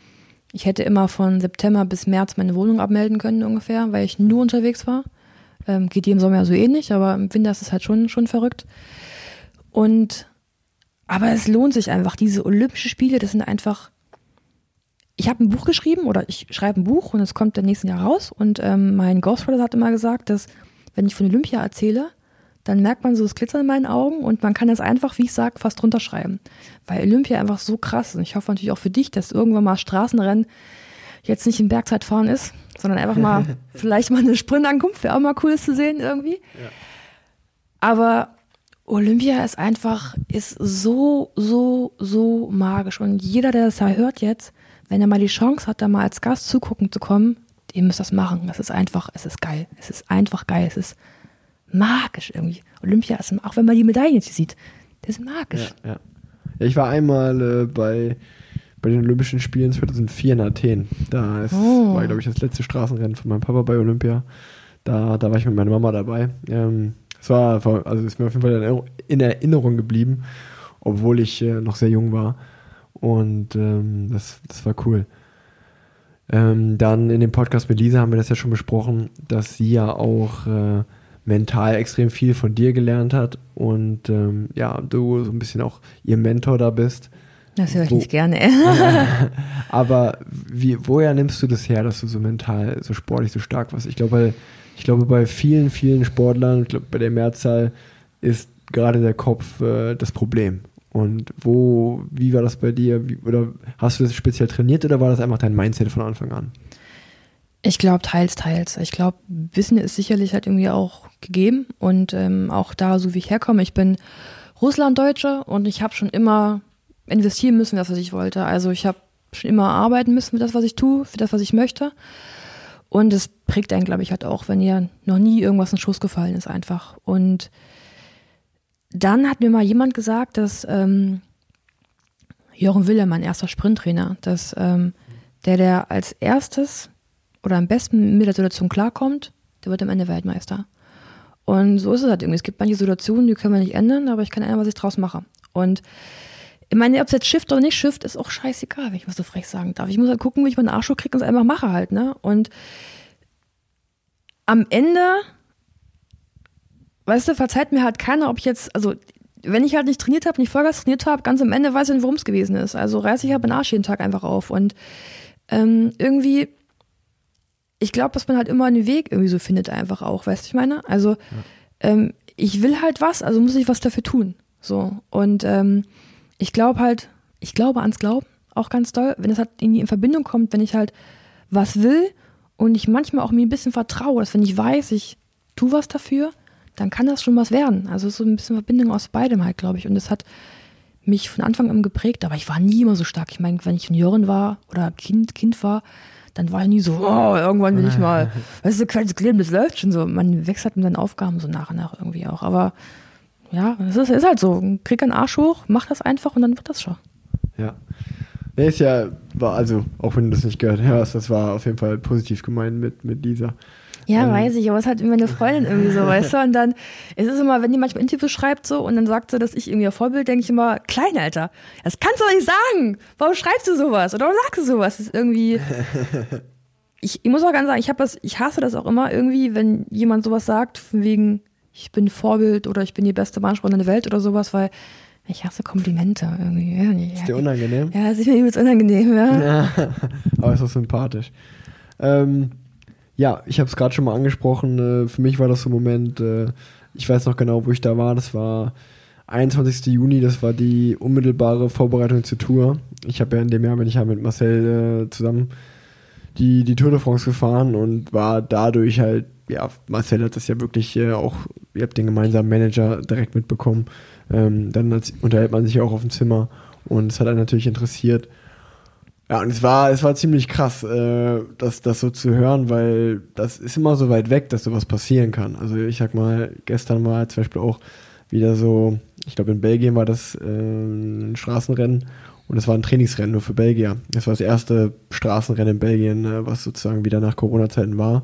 ich hätte immer von September bis März meine Wohnung abmelden können ungefähr, weil ich nur unterwegs war. Ähm, geht im Sommer so ähnlich, aber im Winter ist es halt schon, schon verrückt. Und aber es lohnt sich einfach. Diese Olympischen Spiele, das sind einfach. Ich habe ein Buch geschrieben oder ich schreibe ein Buch und es kommt im nächsten Jahr raus. Und ähm, mein Ghostwriter hat immer gesagt, dass wenn ich von Olympia erzähle, dann merkt man so das Glitzern in meinen Augen und man kann das einfach, wie ich sage, fast runterschreiben. Weil Olympia einfach so krass ist. Und ich hoffe natürlich auch für dich, dass irgendwann mal Straßenrennen jetzt nicht in Bergzeitfahren ist, sondern einfach mal vielleicht mal eine Sprintankunft, wäre auch mal cool zu sehen irgendwie. Ja. Aber Olympia ist einfach, ist so, so, so magisch. Und jeder, der das da hört jetzt, wenn er mal die Chance hat, da mal als Gast zugucken zu kommen, ihr müsst das machen. Das ist einfach, es ist geil. Es ist einfach geil. Es ist magisch irgendwie. Olympia ist, auch wenn man die Medaillen jetzt sieht, das ist magisch. Ja, ja. ja ich war einmal äh, bei, bei den Olympischen Spielen 2004 in Athen. Da ist, oh. war, glaube ich, das letzte Straßenrennen von meinem Papa bei Olympia. Da, da war ich mit meiner Mama dabei. Ähm, es war, also ist mir auf jeden Fall in Erinnerung geblieben, obwohl ich äh, noch sehr jung war. Und ähm, das, das war cool. Ähm, dann in dem Podcast mit Lisa haben wir das ja schon besprochen, dass sie ja auch äh, mental extrem viel von dir gelernt hat und ähm, ja, du so ein bisschen auch ihr Mentor da bist. Das höre ich Wo, nicht gerne. aber wie, woher nimmst du das her, dass du so mental, so sportlich so stark warst? Ich glaube, ich glaube, bei vielen, vielen Sportlern, ich glaube, bei der Mehrzahl ist gerade der Kopf äh, das Problem. Und wo, wie war das bei dir? Wie, oder hast du das speziell trainiert oder war das einfach dein Mindset von Anfang an? Ich glaube, teils, teils. Ich glaube, Wissen ist sicherlich halt irgendwie auch gegeben und ähm, auch da, so wie ich herkomme, ich bin Russlanddeutsche und ich habe schon immer investieren müssen, das, was ich wollte. Also ich habe schon immer arbeiten müssen für das, was ich tue, für das, was ich möchte. Und es prägt einen, glaube ich, halt auch, wenn ihr noch nie irgendwas in den Schuss gefallen ist, einfach. Und dann hat mir mal jemand gesagt, dass ähm, Jochen Wille, mein erster Sprinttrainer, dass ähm, der, der als erstes oder am besten mit der Situation klarkommt, der wird am Ende Weltmeister. Und so ist es halt irgendwie. Es gibt manche Situationen, die können wir nicht ändern, aber ich kann ändern, was ich draus mache. Und ich meine, ob es jetzt Shift oder nicht Shift, ist auch scheißegal, wenn ich was so frech sagen darf. Ich muss halt gucken, wie ich meinen Arsch kriege und es einfach mache halt, ne? Und am Ende, weißt du, verzeiht mir halt keiner, ob ich jetzt, also wenn ich halt nicht trainiert habe, nicht Vollgas trainiert habe, ganz am Ende weiß ich nicht, worum es gewesen ist. Also reiße ich halt meinen Arsch jeden Tag einfach auf. Und ähm, irgendwie, ich glaube, dass man halt immer einen Weg irgendwie so findet, einfach auch, weißt du, ich meine? Also, ja. ähm, ich will halt was, also muss ich was dafür tun. So. Und ähm, ich glaube halt, ich glaube ans Glauben auch ganz doll, wenn es halt irgendwie in Verbindung kommt, wenn ich halt was will und ich manchmal auch mir ein bisschen vertraue, dass wenn ich weiß, ich tue was dafür, dann kann das schon was werden. Also so ein bisschen Verbindung aus beidem halt, glaube ich. Und das hat mich von Anfang an geprägt, aber ich war nie immer so stark. Ich meine, wenn ich Juniorin war oder Kind, Kind war, dann war ich nie so, oh, irgendwann will ich mal, weißt du, kleines Leben, das läuft schon so. Man wechselt mit seinen Aufgaben so nach und nach irgendwie auch. Aber ja, es ist, ist halt so. Krieg einen Arsch hoch, mach das einfach und dann wird das schon. Ja. Nee, ist ja, war also, auch wenn du das nicht gehört hast, das war auf jeden Fall positiv gemeint mit, mit Lisa. Ja, ähm. weiß ich, aber es hat immer eine Freundin irgendwie so, weißt du? Und dann, es ist immer, wenn die manchmal Interviews schreibt so und dann sagt sie, dass ich irgendwie ein Vorbild, denke ich immer, klein, Alter, das kannst du doch nicht sagen. Warum schreibst du sowas? Oder warum sagst du sowas? Das ist irgendwie. ich, ich muss auch ganz sagen, ich habe das, ich hasse das auch immer irgendwie, wenn jemand sowas sagt, von wegen, ich bin Vorbild oder ich bin die beste Bahnsportlerin der Welt oder sowas, weil ich hasse Komplimente irgendwie. Ist dir unangenehm? Ja, ist mir übelst unangenehm, ja. ja aber ist auch sympathisch. Ähm, ja, ich habe es gerade schon mal angesprochen. Äh, für mich war das so ein Moment, äh, ich weiß noch genau, wo ich da war. Das war 21. Juni, das war die unmittelbare Vorbereitung zur Tour. Ich habe ja in dem Jahr bin ich ja mit Marcel äh, zusammen die, die Tour de France gefahren und war dadurch halt ja, Marcel hat das ja wirklich äh, auch, ihr habt den gemeinsamen Manager direkt mitbekommen. Ähm, dann unterhält man sich ja auch auf dem Zimmer und es hat einen natürlich interessiert. Ja, und es war, es war ziemlich krass, äh, das, das so zu hören, weil das ist immer so weit weg, dass sowas passieren kann. Also ich sag mal, gestern war zum Beispiel auch wieder so, ich glaube in Belgien war das äh, ein Straßenrennen und es war ein Trainingsrennen nur für Belgier. Das war das erste Straßenrennen in Belgien, äh, was sozusagen wieder nach Corona-Zeiten war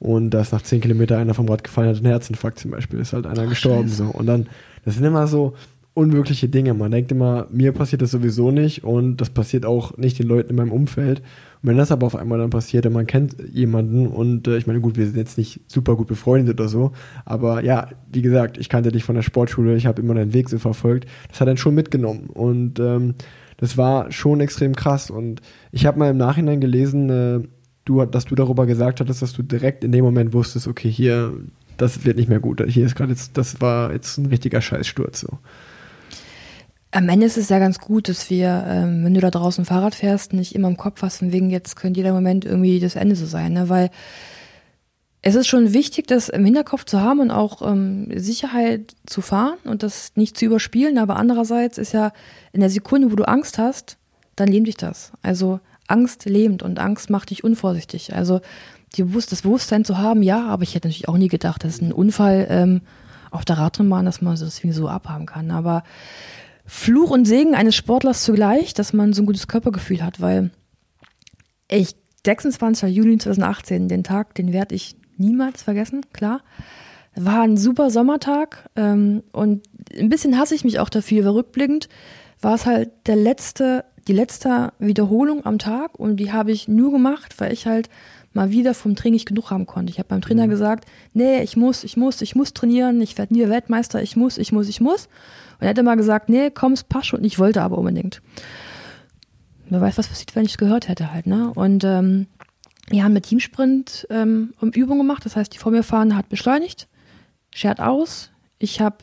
und da ist nach 10 Kilometer einer vom Rad gefallen, hat einen Herzinfarkt zum Beispiel, ist halt einer Ach, gestorben. So. Und dann, das sind immer so unwirkliche Dinge. Man denkt immer, mir passiert das sowieso nicht und das passiert auch nicht den Leuten in meinem Umfeld. Und wenn das aber auf einmal dann passiert und man kennt jemanden und äh, ich meine, gut, wir sind jetzt nicht super gut befreundet oder so, aber ja, wie gesagt, ich kannte dich von der Sportschule, ich habe immer deinen Weg so verfolgt. Das hat dann schon mitgenommen und ähm, das war schon extrem krass. Und ich habe mal im Nachhinein gelesen, äh, du, dass du darüber gesagt hattest, dass du direkt in dem Moment wusstest, okay, hier, das wird nicht mehr gut. Hier ist gerade jetzt, das war jetzt ein richtiger Scheißsturz so. Am Ende ist es ja ganz gut, dass wir, ähm, wenn du da draußen Fahrrad fährst, nicht immer im Kopf hast, wegen jetzt könnte jeder Moment irgendwie das Ende so sein, ne? weil es ist schon wichtig, das im Hinterkopf zu haben und auch ähm, Sicherheit zu fahren und das nicht zu überspielen. Aber andererseits ist ja in der Sekunde, wo du Angst hast, dann lähmt dich das. Also Angst lähmt und Angst macht dich unvorsichtig. Also die das Bewusstsein zu haben, ja, aber ich hätte natürlich auch nie gedacht, dass ein Unfall ähm, auf der Radrennbahn, dass man das deswegen so abhaben kann. Aber Fluch und Segen eines Sportlers zugleich, dass man so ein gutes Körpergefühl hat, weil ich 26. Juli 2018, den Tag, den werde ich niemals vergessen, klar. War ein super Sommertag ähm, und ein bisschen hasse ich mich auch dafür, rückblickend war es halt der letzte, die letzte Wiederholung am Tag und die habe ich nur gemacht, weil ich halt mal wieder vom Training nicht genug haben konnte. Ich habe beim Trainer mhm. gesagt, nee, ich muss, ich muss, ich muss trainieren, ich werde nie Weltmeister, ich muss, ich muss, ich muss. Und er hat immer gesagt, nee, komm, es passt schon. Und ich wollte aber unbedingt. Wer weiß, was passiert, wenn ich es gehört hätte halt, ne? Und ähm, wir haben mit Teamsprint ähm, um Übung gemacht. Das heißt, die vor mir fahrende hat beschleunigt, schert aus. Ich habe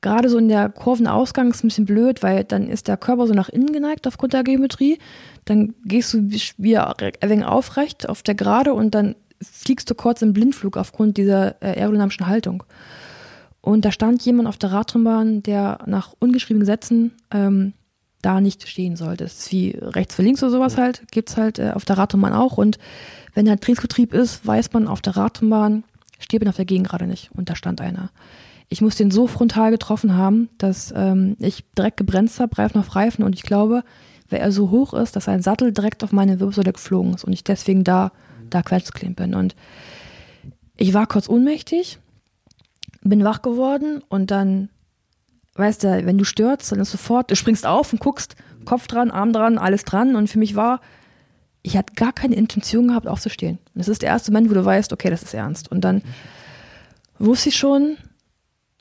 gerade so in der Kurvenausgang ist ein bisschen blöd, weil dann ist der Körper so nach innen geneigt aufgrund der Geometrie. Dann gehst du wieder ein wenig aufrecht auf der Gerade und dann fliegst du kurz im Blindflug aufgrund dieser äh, aerodynamischen Haltung. Und da stand jemand auf der Radrennbahn, der nach ungeschriebenen Gesetzen ähm, da nicht stehen sollte. Das ist wie rechts für links oder sowas halt, gibt's halt äh, auf der Radrennbahn auch. Und wenn der Trainingsbetrieb ist, weiß man auf der Radrennbahn, steht man auf der Gegend gerade nicht. Und da stand einer. Ich muss den so frontal getroffen haben, dass ähm, ich direkt gebremst habe, Reifen auf Reifen. Und ich glaube, weil er so hoch ist, dass sein Sattel direkt auf meine Wirbelsäule geflogen ist und ich deswegen da, da querschklebt bin. Und ich war kurz ohnmächtig, bin wach geworden und dann weißt du, wenn du stürzt, dann ist sofort, du springst auf und guckst, Kopf dran, Arm dran, alles dran. Und für mich war, ich hatte gar keine Intention gehabt, aufzustehen. Und das ist der erste Moment, wo du weißt, okay, das ist ernst. Und dann wusste ich schon,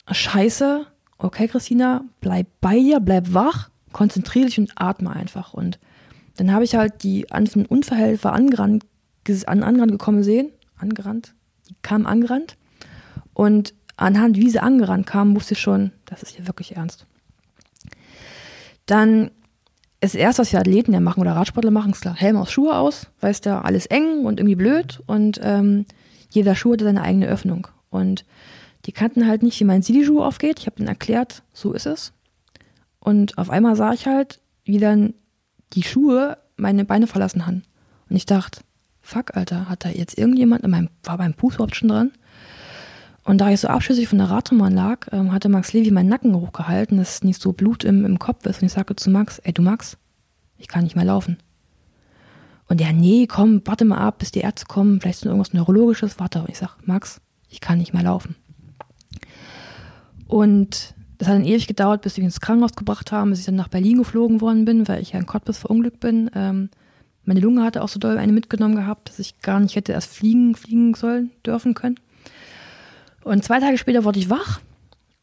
scheiße, okay, Christina, bleib bei dir, bleib wach, konzentriere dich und atme einfach. Und dann habe ich halt die anderen Unverhelfer angerannt, an, angerannt gekommen sehen, angerannt, die kamen angerannt. Und anhand, wie sie angerannt kamen, wusste ich schon, das ist hier wirklich ernst. Dann ist erst, was wir Athleten ja machen oder Radsportler machen, ist klar, Helm aus Schuhe aus, weißt du, alles eng und irgendwie blöd und ähm, jeder Schuh hatte seine eigene Öffnung. Und die kannten halt nicht, wie mein Sidi-Schuh aufgeht. Ich habe ihnen erklärt, so ist es. Und auf einmal sah ich halt, wie dann die Schuhe meine Beine verlassen haben. Und ich dachte, fuck, Alter, hat da jetzt irgendjemand, in meinem, war beim Fuß überhaupt schon dran? Und da ich so abschüssig von der Radrennbahn lag, ähm, hatte Max Levi meinen Nacken hochgehalten, dass nicht so Blut im, im Kopf ist. Und ich sagte zu Max, ey du Max, ich kann nicht mehr laufen. Und er, nee, komm, warte mal ab, bis die Ärzte kommen, vielleicht ist irgendwas Neurologisches, warte. Und ich sag, Max, ich kann nicht mehr laufen. Und das hat dann ewig gedauert, bis sie mich ins Krankenhaus gebracht haben, bis ich dann nach Berlin geflogen worden bin, weil ich ja in Cottbus verunglückt bin. Ähm, meine Lunge hatte auch so doll eine mitgenommen gehabt, dass ich gar nicht hätte erst fliegen, fliegen sollen, dürfen können. Und zwei Tage später wurde ich wach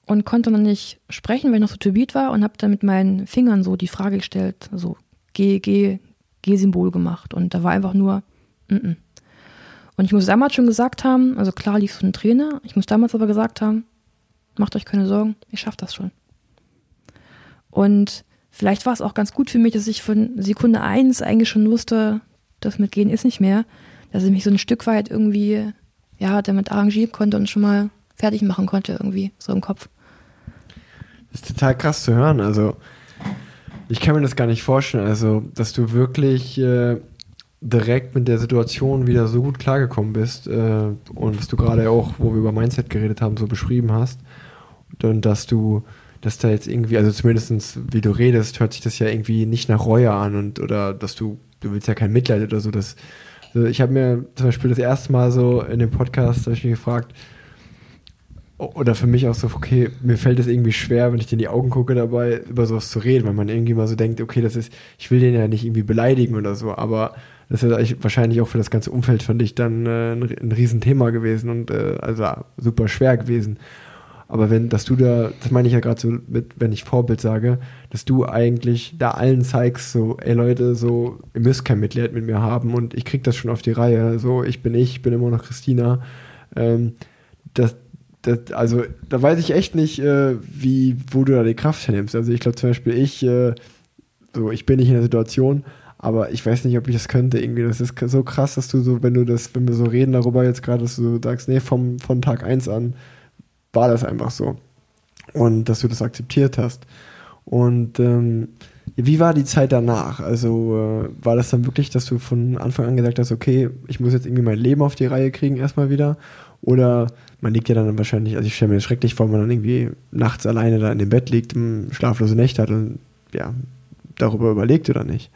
und konnte noch nicht sprechen, weil ich noch so turbid war und habe dann mit meinen Fingern so die Frage gestellt, so G, G, G-Symbol gemacht. Und da war einfach nur, mm -mm. Und ich muss damals schon gesagt haben, also klar lief so ein Trainer, ich muss damals aber gesagt haben, macht euch keine Sorgen, ich schaffe das schon. Und vielleicht war es auch ganz gut für mich, dass ich von Sekunde eins eigentlich schon wusste, das mit Gehen ist nicht mehr, dass ich mich so ein Stück weit irgendwie ja, damit arrangieren konnte und schon mal fertig machen konnte irgendwie, so im Kopf. Das ist total krass zu hören. Also, ich kann mir das gar nicht vorstellen. Also, dass du wirklich äh, direkt mit der Situation wieder so gut klargekommen bist äh, und dass du gerade auch, wo wir über Mindset geredet haben, so beschrieben hast. Und dass du, dass da jetzt irgendwie, also zumindest wie du redest, hört sich das ja irgendwie nicht nach Reue an und oder dass du, du willst ja kein Mitleid oder so, dass ich habe mir zum Beispiel das erste Mal so in dem Podcast ich mich gefragt, oder für mich auch so, okay, mir fällt es irgendwie schwer, wenn ich dir in die Augen gucke dabei, über sowas zu reden, weil man irgendwie mal so denkt, okay, das ist, ich will den ja nicht irgendwie beleidigen oder so, aber das ist wahrscheinlich auch für das ganze Umfeld von dich dann äh, ein, ein Riesenthema gewesen und äh, also super schwer gewesen. Aber wenn, dass du da, das meine ich ja gerade so mit, wenn ich Vorbild sage, dass du eigentlich da allen zeigst, so, ey Leute, so, ihr müsst kein Mitleid mit mir haben und ich krieg das schon auf die Reihe, so, ich bin ich, ich bin immer noch Christina. Ähm, das, das, also, da weiß ich echt nicht, äh, wie, wo du da die Kraft hernimmst. Also, ich glaube zum Beispiel, ich, äh, so, ich bin nicht in der Situation, aber ich weiß nicht, ob ich das könnte irgendwie. Das ist so krass, dass du so, wenn du das, wenn wir so reden darüber jetzt gerade, dass du sagst, nee, vom, von Tag 1 an war das einfach so. Und dass du das akzeptiert hast. Und ähm, wie war die Zeit danach? Also äh, war das dann wirklich, dass du von Anfang an gesagt hast, okay, ich muss jetzt irgendwie mein Leben auf die Reihe kriegen erstmal wieder? Oder man liegt ja dann wahrscheinlich, also ich stelle mir das schrecklich vor, wenn man dann irgendwie nachts alleine da in dem Bett liegt, schlaflose Nächte hat und ja, darüber überlegt oder nicht?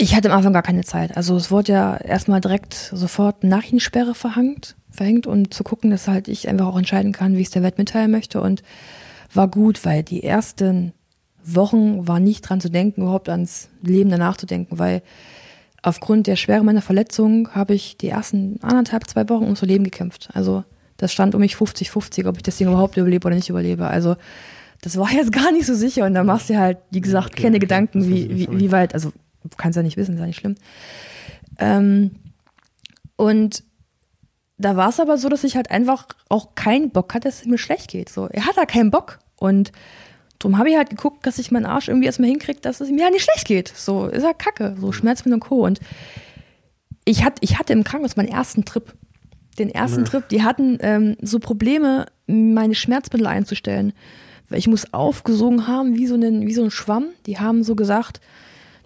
Ich hatte am Anfang gar keine Zeit. Also es wurde ja erstmal direkt sofort Nachrichtensperre verhängt, verhängt und zu gucken, dass halt ich einfach auch entscheiden kann, wie ich es der Welt mitteilen möchte. Und war gut, weil die ersten Wochen war nicht dran zu denken, überhaupt ans Leben danach zu denken, weil aufgrund der Schwere meiner Verletzung habe ich die ersten anderthalb, zwei Wochen ums Leben gekämpft. Also das stand um mich 50-50, ob ich das Ding überhaupt überlebe oder nicht überlebe. Also das war jetzt gar nicht so sicher und da machst du halt, wie gesagt, okay, keine okay, Gedanken, wie, wie, wie weit, also kannst ja nicht wissen, ist ja nicht schlimm. Ähm, und da war es aber so, dass ich halt einfach auch keinen Bock hatte, dass es mir schlecht geht. So, er hat da keinen Bock. Und darum habe ich halt geguckt, dass ich meinen Arsch irgendwie erstmal hinkriege, dass es mir halt nicht schlecht geht. So, ist ja kacke. So, Schmerzmittel und Co. Und ich, hat, ich hatte im Krankenhaus meinen ersten Trip. Den ersten ja. Trip, die hatten ähm, so Probleme, meine Schmerzmittel einzustellen. Weil ich muss aufgesogen haben, wie so, einen, wie so ein Schwamm. Die haben so gesagt,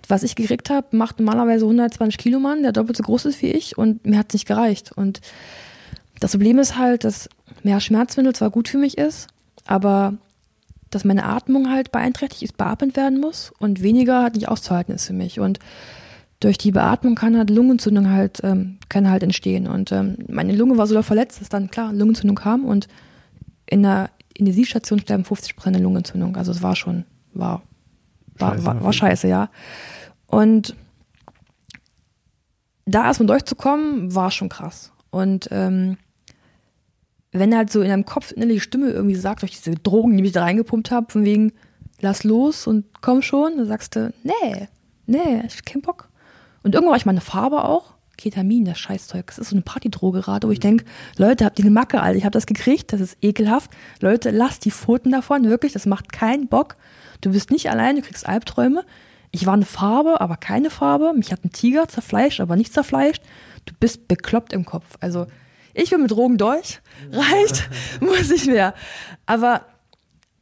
was ich gekriegt habe, macht normalerweise 120 Kilo Mann, der doppelt so groß ist wie ich und mir hat es nicht gereicht. Und das Problem ist halt, dass mehr Schmerzmittel zwar gut für mich ist, aber dass meine Atmung halt beeinträchtigt ist, beatmet werden muss und weniger halt nicht auszuhalten ist für mich. Und durch die Beatmung kann halt Lungenentzündung halt, ähm, kann halt entstehen. Und ähm, meine Lunge war so verletzt, dass dann klar Lungenentzündung kam und in der Intensivstation sterben 50 Prozent der Lungenentzündung. Also es war schon, war, war, scheiße, war, war scheiße, ja. Und da erstmal durchzukommen, war schon krass. Und ähm, wenn halt so in deinem Kopf innerliche Stimme irgendwie sagt, durch diese Drogen, die mich da reingepumpt habe, von wegen, lass los und komm schon, dann sagst du, nee, nee, ich hab keinen Bock. Und irgendwann war ich meine Farbe auch. Ketamin, das Scheißzeug. Das ist so eine Partydroge gerade, wo ich denke, Leute, habt ihr eine Macke, Alter, ich habe das gekriegt, das ist ekelhaft. Leute, lasst die Pfoten davon, wirklich, das macht keinen Bock. Du bist nicht allein, du kriegst Albträume. Ich war eine Farbe, aber keine Farbe. Mich hat ein Tiger zerfleischt, aber nicht zerfleischt. Du bist bekloppt im Kopf. Also ich bin mit Drogen durch. Reicht, muss ich mehr. Aber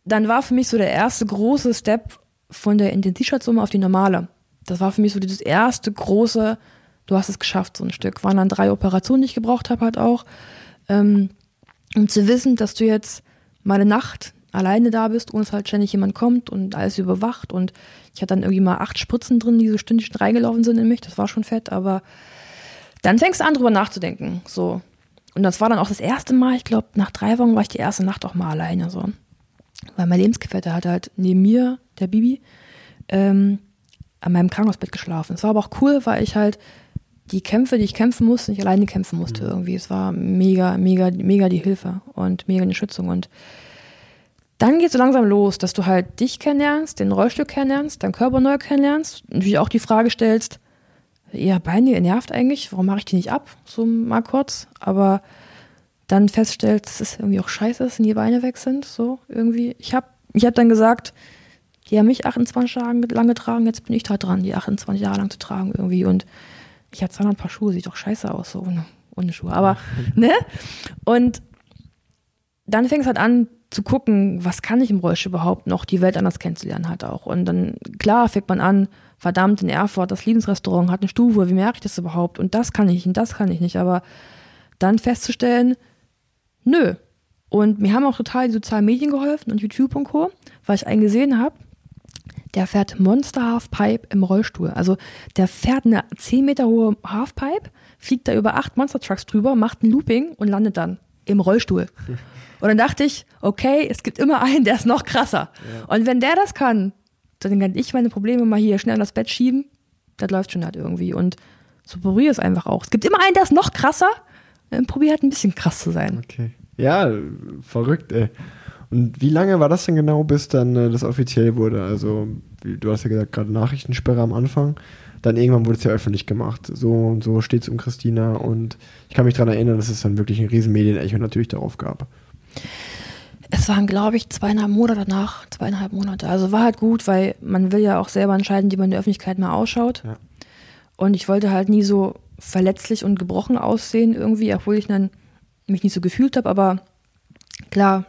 dann war für mich so der erste große Step von der Intensivstation auf die normale. Das war für mich so dieses erste große, du hast es geschafft, so ein Stück. Waren dann drei Operationen, die ich gebraucht habe halt auch. Ähm, um zu wissen, dass du jetzt mal eine Nacht alleine da bist, ohne dass halt ständig jemand kommt und alles überwacht. Und ich hatte dann irgendwie mal acht Spritzen drin, die so stündlich reingelaufen sind in mich. Das war schon fett, aber dann fängst du an, drüber nachzudenken. So. Und das war dann auch das erste Mal, ich glaube, nach drei Wochen war ich die erste Nacht auch mal alleine. so. Weil mein Lebensgefährte hat halt neben mir, der Bibi, ähm, an meinem Krankenhausbett geschlafen. Es war aber auch cool, weil ich halt die Kämpfe, die ich kämpfen musste, nicht alleine kämpfen musste mhm. irgendwie. Es war mega, mega, mega die Hilfe und mega eine Schützung. Und dann geht es so langsam los, dass du halt dich kennenlernst, den Rollstuhl kennenlernst, deinen Körper neu kennenlernst und natürlich auch die Frage stellst, ja, Beine, ihr nervt eigentlich, warum mache ich die nicht ab? So mal kurz. Aber dann feststellst, dass es irgendwie auch scheiße ist, wenn die Beine weg sind. So irgendwie. Ich habe ich hab dann gesagt, die haben mich 28 Jahre lang getragen, jetzt bin ich da dran, die 28 Jahre lang zu tragen irgendwie. Und ich habe 200 Paar Schuhe, sieht doch scheiße aus, so ohne, ohne Schuhe. Aber, ne? Und dann fängst halt an, zu gucken, was kann ich im Rollstuhl überhaupt noch, die Welt anders kennenzulernen halt auch. Und dann, klar, fängt man an, verdammt, in Erfurt, das Lebensrestaurant hat eine Stufe, wie merke ich das überhaupt? Und das kann ich und das kann ich nicht. Aber dann festzustellen, nö. Und mir haben auch total die sozialen Medien geholfen und YouTube und Co., weil ich einen gesehen habe, der fährt Monster Halfpipe im Rollstuhl. Also der fährt eine 10 Meter hohe Halfpipe, fliegt da über acht Monster Trucks drüber, macht ein Looping und landet dann im Rollstuhl. Und dann dachte ich, okay, es gibt immer einen, der ist noch krasser. Ja. Und wenn der das kann, dann kann ich meine Probleme mal hier schnell das Bett schieben. Das läuft schon halt irgendwie. Und so probiere es einfach auch. Es gibt immer einen, der ist noch krasser. Dann probier halt ein bisschen krass zu sein. Okay. Ja, verrückt, ey. Und wie lange war das denn genau, bis dann äh, das offiziell wurde? Also, wie, du hast ja gesagt, gerade Nachrichtensperre am Anfang. Dann irgendwann wurde es ja öffentlich gemacht. So und so steht es um Christina. Und ich kann mich daran erinnern, dass es dann wirklich ein riesen Medienecho natürlich darauf gab. Es waren, glaube ich, zweieinhalb Monate danach, zweieinhalb Monate. Also war halt gut, weil man will ja auch selber entscheiden, wie man in der Öffentlichkeit mal ausschaut. Ja. Und ich wollte halt nie so verletzlich und gebrochen aussehen irgendwie, obwohl ich dann mich nicht so gefühlt habe. Aber klar,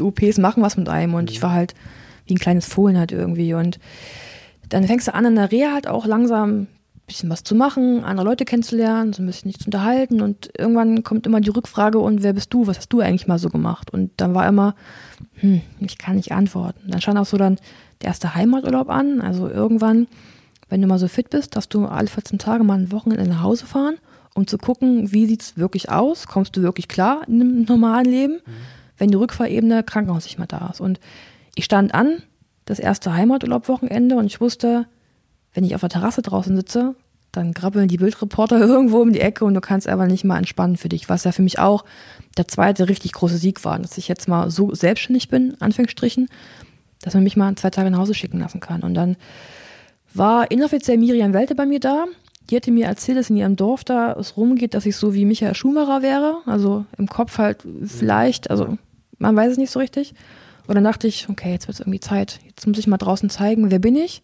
OPs machen was mit einem und ich war halt wie ein kleines Fohlen halt irgendwie. Und dann fängst du an, in der Reha halt auch langsam bisschen was zu machen, andere Leute kennenzulernen, so ein bisschen nicht zu unterhalten und irgendwann kommt immer die Rückfrage und wer bist du, was hast du eigentlich mal so gemacht? Und dann war immer, hm, ich kann nicht antworten. Dann stand auch so dann der erste Heimaturlaub an, also irgendwann, wenn du mal so fit bist, dass du alle 14 Tage mal ein Wochenende nach Hause fahren, um zu gucken, wie sieht es wirklich aus, kommst du wirklich klar in einem normalen Leben? Mhm wenn die Rückfahrebene Krankenhaus nicht mehr da ist. Und ich stand an, das erste Heimaturlaubwochenende, und ich wusste, wenn ich auf der Terrasse draußen sitze, dann grabbeln die Bildreporter irgendwo um die Ecke und du kannst aber nicht mal entspannen für dich, was ja für mich auch der zweite richtig große Sieg war, dass ich jetzt mal so selbstständig bin, Anführungsstrichen, dass man mich mal zwei Tage nach Hause schicken lassen kann. Und dann war inoffiziell Miriam Welte bei mir da. Die hatte mir erzählt, dass in ihrem Dorf da es rumgeht, dass ich so wie Michael Schumacher wäre. Also im Kopf halt vielleicht, also man weiß es nicht so richtig. Und dann dachte ich, okay, jetzt wird es irgendwie Zeit. Jetzt muss ich mal draußen zeigen, wer bin ich?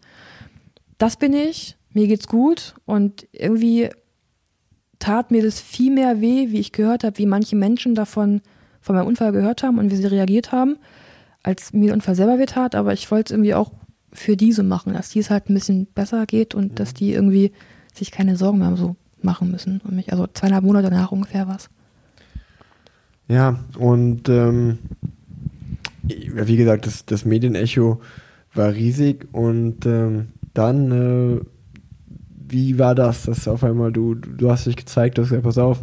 Das bin ich, mir geht's gut. Und irgendwie tat mir das viel mehr weh, wie ich gehört habe, wie manche Menschen davon von meinem Unfall gehört haben und wie sie reagiert haben, als mir der Unfall selber weh tat. Aber ich wollte es irgendwie auch für diese machen, dass die es halt ein bisschen besser geht und mhm. dass die irgendwie sich keine Sorgen mehr so machen müssen. Und mich, also zweieinhalb Monate danach ungefähr was. Ja, und ähm, wie gesagt, das, das Medienecho war riesig und ähm, dann, äh, wie war das, dass auf einmal du, du hast dich gezeigt, dass pass auf,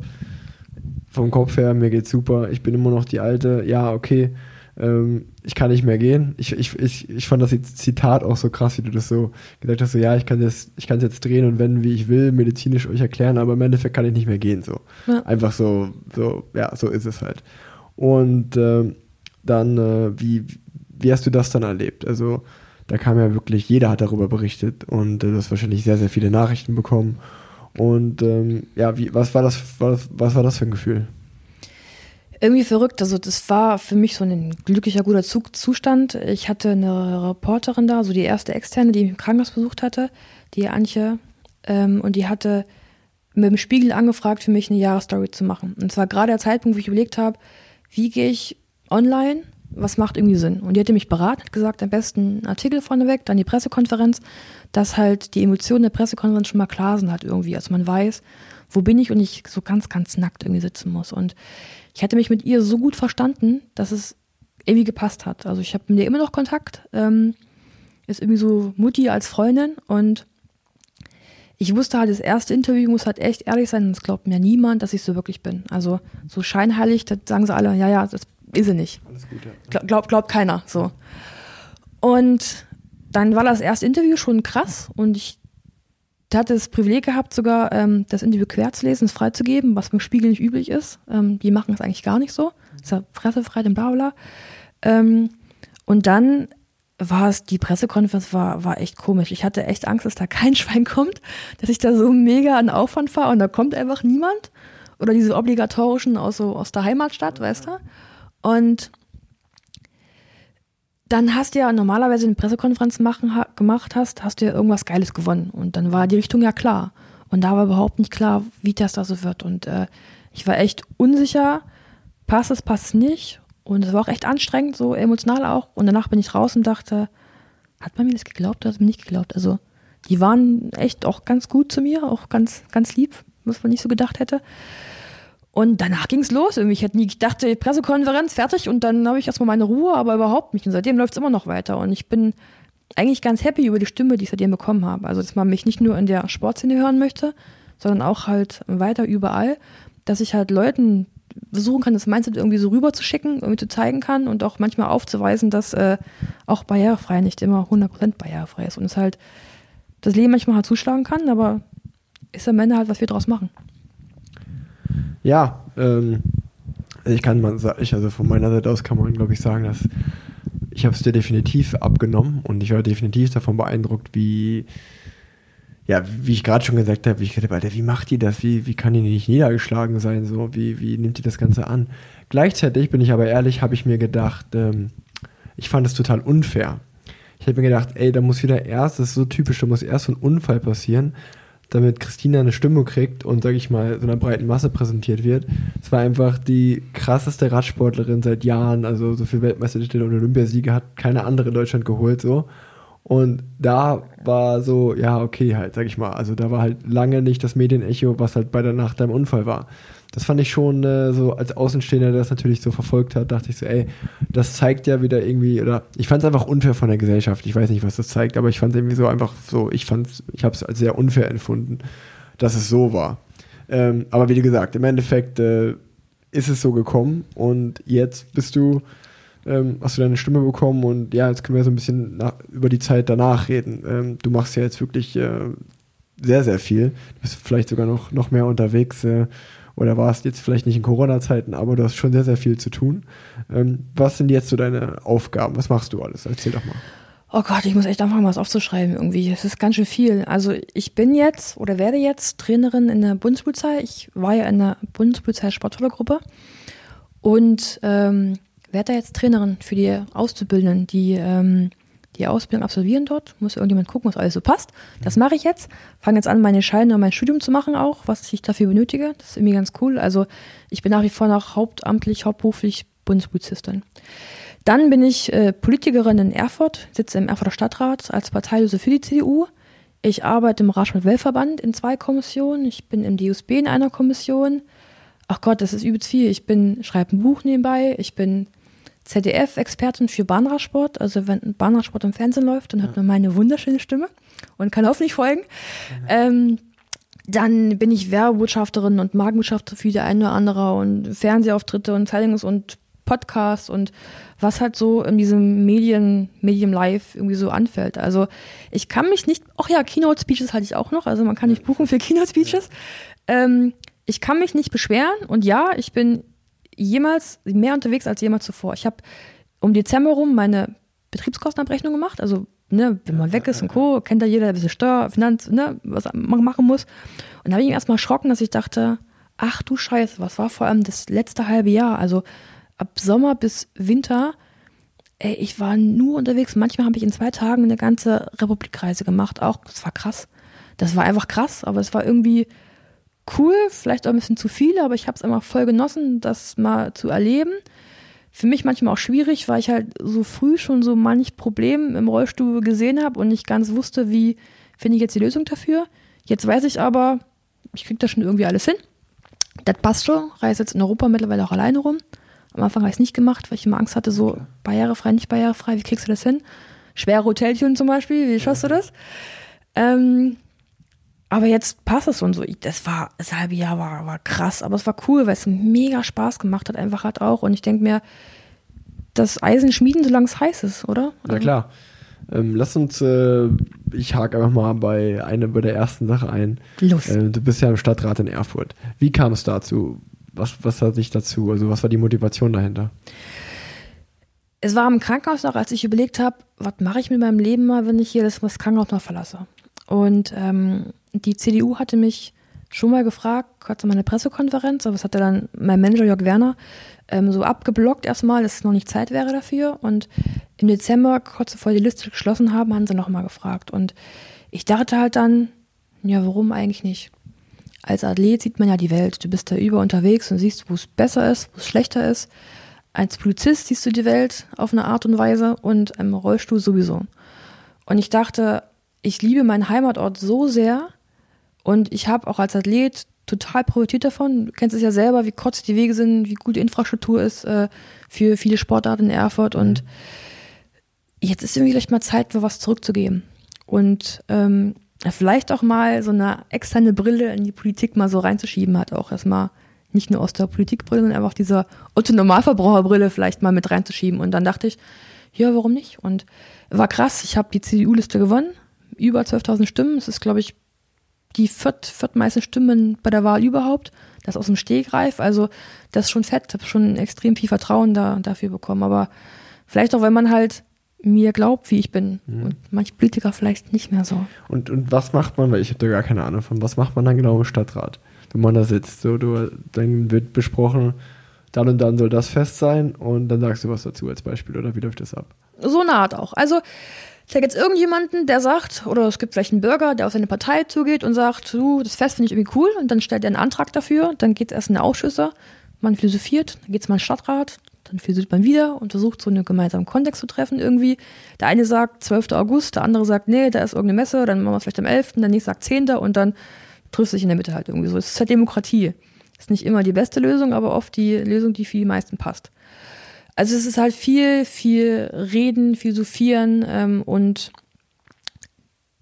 vom Kopf her, mir geht's super, ich bin immer noch die Alte, ja, okay, ähm, ich kann nicht mehr gehen. Ich, ich, ich, ich fand das Zitat auch so krass, wie du das so gesagt hast, so ja, ich kann das, ich kann es jetzt drehen und wenden, wie ich will, medizinisch euch erklären, aber im Endeffekt kann ich nicht mehr gehen. So. Ja. Einfach so, so, ja, so ist es halt. Und äh, dann, äh, wie, wie hast du das dann erlebt? Also, da kam ja wirklich, jeder hat darüber berichtet und äh, du hast wahrscheinlich sehr, sehr viele Nachrichten bekommen. Und ähm, ja, wie, was war das, was, was war das für ein Gefühl? irgendwie verrückt. Also das war für mich so ein glücklicher, guter Zustand. Ich hatte eine Reporterin da, so die erste externe, die mich im Krankenhaus besucht hatte, die Antje, ähm, und die hatte mit dem Spiegel angefragt, für mich eine Jahresstory zu machen. Und zwar gerade der Zeitpunkt, wo ich überlegt habe, wie gehe ich online, was macht irgendwie Sinn. Und die hatte mich beraten, hat gesagt, am besten einen Artikel vorneweg, dann die Pressekonferenz, dass halt die Emotionen der Pressekonferenz schon mal klar sind halt irgendwie, also man weiß, wo bin ich und ich so ganz, ganz nackt irgendwie sitzen muss. Und ich hatte mich mit ihr so gut verstanden, dass es irgendwie gepasst hat. Also ich habe mit ihr immer noch Kontakt, ähm, ist irgendwie so Mutti als Freundin und ich wusste halt, das erste Interview muss halt echt ehrlich sein, das glaubt mir niemand, dass ich so wirklich bin. Also so scheinheilig, da sagen sie alle, ja, ja, das ist sie nicht. Alles gut, ja. Glaub, glaubt keiner, so. Und dann war das erste Interview schon krass und ich der hat das Privileg gehabt, sogar ähm, das Interview quer zu lesen, es freizugeben, was beim Spiegel nicht üblich ist. Ähm, die machen es eigentlich gar nicht so. Ist ja pressefrei, den bla bla. Ähm, und dann war es, die Pressekonferenz war, war echt komisch. Ich hatte echt Angst, dass da kein Schwein kommt, dass ich da so mega an Aufwand fahre und da kommt einfach niemand. Oder diese obligatorischen aus, so, aus der Heimatstadt, weißt du? Und dann hast du ja normalerweise eine Pressekonferenz machen, ha, gemacht hast, hast du ja irgendwas Geiles gewonnen. Und dann war die Richtung ja klar. Und da war überhaupt nicht klar, wie das da so wird. Und äh, ich war echt unsicher, passt es, passt es nicht. Und es war auch echt anstrengend, so emotional auch. Und danach bin ich raus und dachte, hat man mir das geglaubt oder hat man nicht geglaubt? Also die waren echt auch ganz gut zu mir, auch ganz, ganz lieb, was man nicht so gedacht hätte. Und danach ging es los. Ich hätte nie gedacht, Pressekonferenz fertig und dann habe ich erstmal meine Ruhe, aber überhaupt nicht. Und seitdem läuft es immer noch weiter. Und ich bin eigentlich ganz happy über die Stimme, die ich seitdem bekommen habe. Also, dass man mich nicht nur in der Sportszene hören möchte, sondern auch halt weiter überall, dass ich halt Leuten versuchen kann, das Mindset irgendwie so rüberzuschicken, irgendwie zu zeigen kann und auch manchmal aufzuweisen, dass äh, auch barrierefrei nicht immer 100% barrierefrei ist und es halt das Leben manchmal halt zuschlagen kann, aber ist am Ende halt, was wir draus machen. Ja, ähm, ich kann mal sagen, also von meiner Seite aus kann man, glaube ich, sagen, dass ich habe es dir definitiv abgenommen und ich war definitiv davon beeindruckt, wie ja, wie ich gerade schon gesagt habe, wie ich gedacht Alter, wie macht die das? Wie, wie kann die nicht niedergeschlagen sein? So, wie, wie nimmt die das Ganze an? Gleichzeitig bin ich aber ehrlich, habe ich mir gedacht, ähm, ich fand es total unfair. Ich habe mir gedacht, ey, da muss wieder erst, das ist so typisch, da muss erst so ein Unfall passieren, damit Christina eine Stimme kriegt und, sag ich mal, so einer breiten Masse präsentiert wird. Es war einfach die krasseste Radsportlerin seit Jahren, also so viel Weltmeistertitel und Olympiasiege hat keine andere in Deutschland geholt, so. Und da war so, ja, okay, halt, sag ich mal. Also da war halt lange nicht das Medienecho, was halt bei der Nacht deinem Unfall war. Das fand ich schon äh, so als Außenstehender, der das natürlich so verfolgt hat, dachte ich so, ey, das zeigt ja wieder irgendwie, oder ich fand es einfach unfair von der Gesellschaft. Ich weiß nicht, was das zeigt, aber ich fand es irgendwie so einfach so, ich fand ich habe es als sehr unfair empfunden, dass es so war. Ähm, aber wie gesagt, im Endeffekt äh, ist es so gekommen und jetzt bist du ähm, hast du deine Stimme bekommen und ja, jetzt können wir so ein bisschen nach, über die Zeit danach reden. Ähm, du machst ja jetzt wirklich äh, sehr, sehr viel. Du bist vielleicht sogar noch, noch mehr unterwegs äh, oder warst jetzt vielleicht nicht in Corona-Zeiten, aber du hast schon sehr, sehr viel zu tun. Ähm, was sind jetzt so deine Aufgaben? Was machst du alles? Erzähl doch mal. Oh Gott, ich muss echt anfangen, was aufzuschreiben irgendwie. Es ist ganz schön viel. Also ich bin jetzt oder werde jetzt Trainerin in der Bundespolizei. Ich war ja in der Bundespolizei Sportfördergruppe und ähm, werde da jetzt Trainerin für die Auszubildenden, die die die Ausbildung absolvieren dort. Muss irgendjemand gucken, was alles so passt. Das mache ich jetzt. Fange jetzt an, meine Scheine und mein Studium zu machen auch, was ich dafür benötige. Das ist irgendwie ganz cool. Also ich bin nach wie vor noch hauptamtlich, hauptberuflich Bundespolizistin. Dann bin ich äh, Politikerin in Erfurt, sitze im Erfurter Stadtrat als Parteilose für die CDU. Ich arbeite im Radsport-Weltverband in zwei Kommissionen. Ich bin im DUSB in einer Kommission. Ach Gott, das ist übelst viel. Ich bin, schreibe ein Buch nebenbei. Ich bin ZDF-Expertin für Bahnradsport. Also wenn Bahnradsport im Fernsehen läuft, dann hört man meine wunderschöne Stimme und kann hoffentlich folgen. Ähm, dann bin ich Werbotschafterin und Markenbotschafterin für die eine oder andere und Fernsehauftritte und Zeitungen und Podcasts und was halt so in diesem Medien, Medium Live irgendwie so anfällt. Also ich kann mich nicht, ach ja, Keynote Speeches hatte ich auch noch, also man kann nicht buchen für Keynote Speeches. Ähm, ich kann mich nicht beschweren und ja, ich bin jemals mehr unterwegs als jemals zuvor. Ich habe um Dezember rum meine Betriebskostenabrechnung gemacht, also ne, wenn man weg ist und Co., kennt ja jeder, wie Steuer, Finanz, ne, was man machen muss. Und da habe ich mich erstmal erschrocken, dass ich dachte, ach du Scheiße, was war vor allem das letzte halbe Jahr, also ab Sommer bis Winter, ey, ich war nur unterwegs. Manchmal habe ich in zwei Tagen eine ganze Republikreise gemacht, auch, das war krass. Das war einfach krass, aber es war irgendwie, cool, vielleicht auch ein bisschen zu viele, aber ich habe es einfach voll genossen, das mal zu erleben. Für mich manchmal auch schwierig, weil ich halt so früh schon so manch Problem im Rollstuhl gesehen habe und nicht ganz wusste, wie finde ich jetzt die Lösung dafür. Jetzt weiß ich aber, ich kriege das schon irgendwie alles hin. Das passt schon, reise jetzt in Europa mittlerweile auch alleine rum. Am Anfang habe ich es nicht gemacht, weil ich immer Angst hatte, so barrierefrei, nicht barrierefrei, wie kriegst du das hin? Schwere Hoteltüren zum Beispiel, wie schaffst du das? Ähm, aber jetzt passt es und so. Das war, das halbe Jahr war, war krass, aber es war cool, weil es mega Spaß gemacht hat, einfach halt auch. Und ich denke mir, das Eisen schmieden, solange es heiß ist, oder? Na also, klar. Ähm, lass uns, äh, ich hake einfach mal bei einer bei der ersten Sache ein. Los. Äh, du bist ja im Stadtrat in Erfurt. Wie kam es dazu? Was, was hat sich dazu? Also was war die Motivation dahinter? Es war im Krankenhaus noch, als ich überlegt habe, was mache ich mit meinem Leben mal, wenn ich hier das, das Krankenhaus mal verlasse. Und ähm, die CDU hatte mich schon mal gefragt, kurz mal eine Pressekonferenz, aber das hatte dann mein Manager Jörg Werner ähm, so abgeblockt erstmal, dass es noch nicht Zeit wäre dafür. Und im Dezember, kurz bevor die Liste geschlossen haben, haben sie nochmal gefragt. Und ich dachte halt dann, ja, warum eigentlich nicht? Als Athlet sieht man ja die Welt. Du bist da über unterwegs und siehst, wo es besser ist, wo es schlechter ist. Als Polizist siehst du die Welt auf eine Art und Weise und im Rollstuhl sowieso. Und ich dachte, ich liebe meinen Heimatort so sehr, und ich habe auch als Athlet total profitiert davon. Du kennst es ja selber, wie kurz die Wege sind, wie gut die Infrastruktur ist äh, für viele Sportarten in Erfurt. Und jetzt ist irgendwie vielleicht mal Zeit, für was zurückzugeben. Und ähm, vielleicht auch mal so eine externe Brille in die Politik mal so reinzuschieben, hat auch erstmal nicht nur aus der Politikbrille, sondern einfach dieser Otto-Normalverbraucherbrille vielleicht mal mit reinzuschieben. Und dann dachte ich, ja, warum nicht? Und war krass, ich habe die CDU-Liste gewonnen, über 12.000 Stimmen. Das ist, glaube ich, die viert, viertmeisten Stimmen bei der Wahl überhaupt. Das aus dem Stegreif. Also das ist schon fett. Ich habe schon extrem viel Vertrauen da, dafür bekommen. Aber vielleicht auch, wenn man halt mir glaubt, wie ich bin. Mhm. Und manche Politiker vielleicht nicht mehr so. Und, und was macht man, weil ich habe da gar keine Ahnung von, was macht man dann genau im Stadtrat? Wenn man da sitzt, so, du, dann wird besprochen, dann und dann soll das fest sein und dann sagst du was dazu als Beispiel oder wie läuft das ab? So eine Art auch. Also habe jetzt irgendjemanden, der sagt, oder es gibt vielleicht einen Bürger, der auf seine Partei zugeht und sagt, du, das Fest finde ich irgendwie cool und dann stellt er einen Antrag dafür, dann geht es erst in die Ausschüsse, man philosophiert, dann geht es mal in den Stadtrat, dann philosophiert man wieder und versucht so einen gemeinsamen Kontext zu treffen irgendwie. Der eine sagt 12. August, der andere sagt, nee, da ist irgendeine Messe, dann machen wir es vielleicht am 11., der nächste sagt 10. und dann trifft sich in der Mitte halt irgendwie so. Es ist halt Demokratie. Ist nicht immer die beste Lösung, aber oft die Lösung, die für die meisten passt. Also es ist halt viel, viel Reden, Philosophieren ähm, und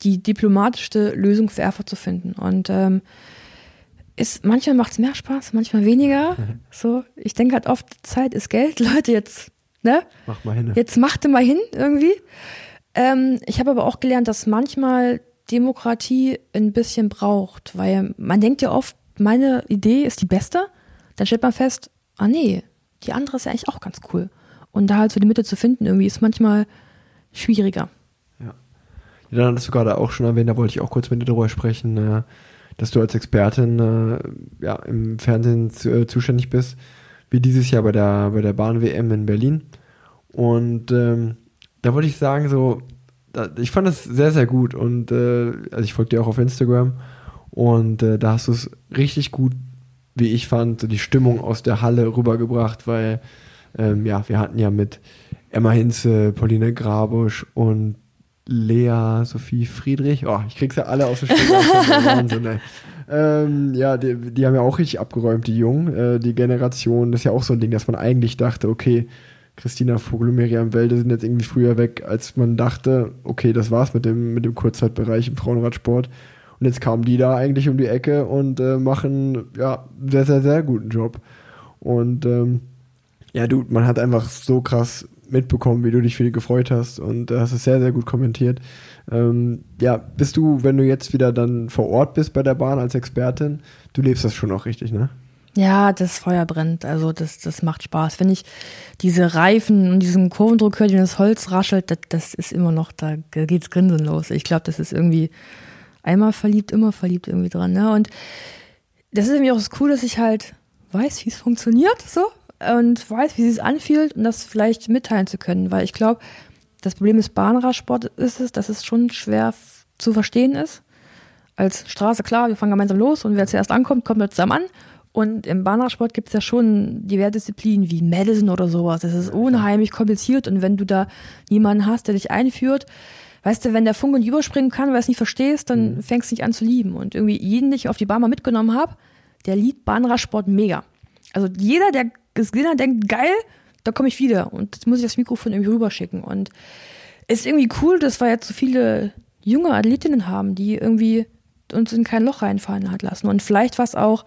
die diplomatischste Lösung für Erfurt zu finden. Und ähm, ist, manchmal macht es mehr Spaß, manchmal weniger. Mhm. So, ich denke halt oft, Zeit ist Geld. Leute, jetzt, ne? Mach mal hin. Jetzt machte mal hin irgendwie. Ähm, ich habe aber auch gelernt, dass manchmal Demokratie ein bisschen braucht, weil man denkt ja oft, meine Idee ist die beste. Dann stellt man fest, ah nee, die andere ist ja eigentlich auch ganz cool. Und da halt so die Mitte zu finden, irgendwie ist manchmal schwieriger. Ja. ja dann hattest du gerade auch schon erwähnt, da wollte ich auch kurz mit dir darüber sprechen, äh, dass du als Expertin äh, ja, im Fernsehen äh, zuständig bist, wie dieses Jahr bei der, bei der Bahn-WM in Berlin. Und ähm, da wollte ich sagen, so, ich fand das sehr, sehr gut. Und äh, also ich folge dir auch auf Instagram. Und äh, da hast du es richtig gut wie ich fand, so die Stimmung aus der Halle rübergebracht, weil ähm, ja, wir hatten ja mit Emma Hinze, Pauline Grabusch und Lea Sophie Friedrich. Oh, ich krieg's ja alle aus der Stimme. Wahnsinn, ey. Ähm, ja, die, die, haben ja auch richtig abgeräumt, die Jungen. Äh, die Generation, das ist ja auch so ein Ding, dass man eigentlich dachte, okay, Christina Vogel und Miriam Welde sind jetzt irgendwie früher weg, als man dachte, okay, das war's mit dem, mit dem Kurzzeitbereich im Frauenradsport. Und jetzt kamen die da eigentlich um die Ecke und äh, machen ja sehr, sehr, sehr guten Job. Und ähm, ja, du, man hat einfach so krass mitbekommen, wie du dich für die gefreut hast und äh, hast es sehr, sehr gut kommentiert. Ähm, ja, bist du, wenn du jetzt wieder dann vor Ort bist bei der Bahn als Expertin, du lebst das schon auch richtig, ne? Ja, das Feuer brennt. Also das, das macht Spaß. Wenn ich diese Reifen und diesen Kurvendruck höre, die das Holz raschelt, das, das ist immer noch, da geht's grinsenlos. Ich glaube, das ist irgendwie einmal verliebt, immer verliebt irgendwie dran. Ne? Und das ist irgendwie auch das Coole, dass ich halt weiß, wie es funktioniert, so und weiß, wie es sich anfühlt und das vielleicht mitteilen zu können, weil ich glaube, das Problem des Bahnradsport ist es, dass es schon schwer zu verstehen ist. Als Straße, klar, wir fangen gemeinsam los und wer zuerst ankommt, kommt wir zusammen an. Und im Bahnradsport gibt es ja schon diverse Disziplinen wie Madison oder sowas. Das ist unheimlich kompliziert und wenn du da jemanden hast, der dich einführt, weißt du, wenn der Funke nicht überspringen kann, weil du es nicht verstehst, dann mhm. fängst du nicht an zu lieben. Und irgendwie jeden, den ich auf die Bahn mal mitgenommen habe, der liebt Bahnradsport mega. Also jeder, der es gesehen hat, denkt, geil, da komme ich wieder. Und jetzt muss ich das Mikrofon irgendwie rüberschicken. Und es ist irgendwie cool, dass wir jetzt so viele junge Athletinnen haben, die irgendwie uns in kein Loch reinfallen hat lassen. Und vielleicht war es auch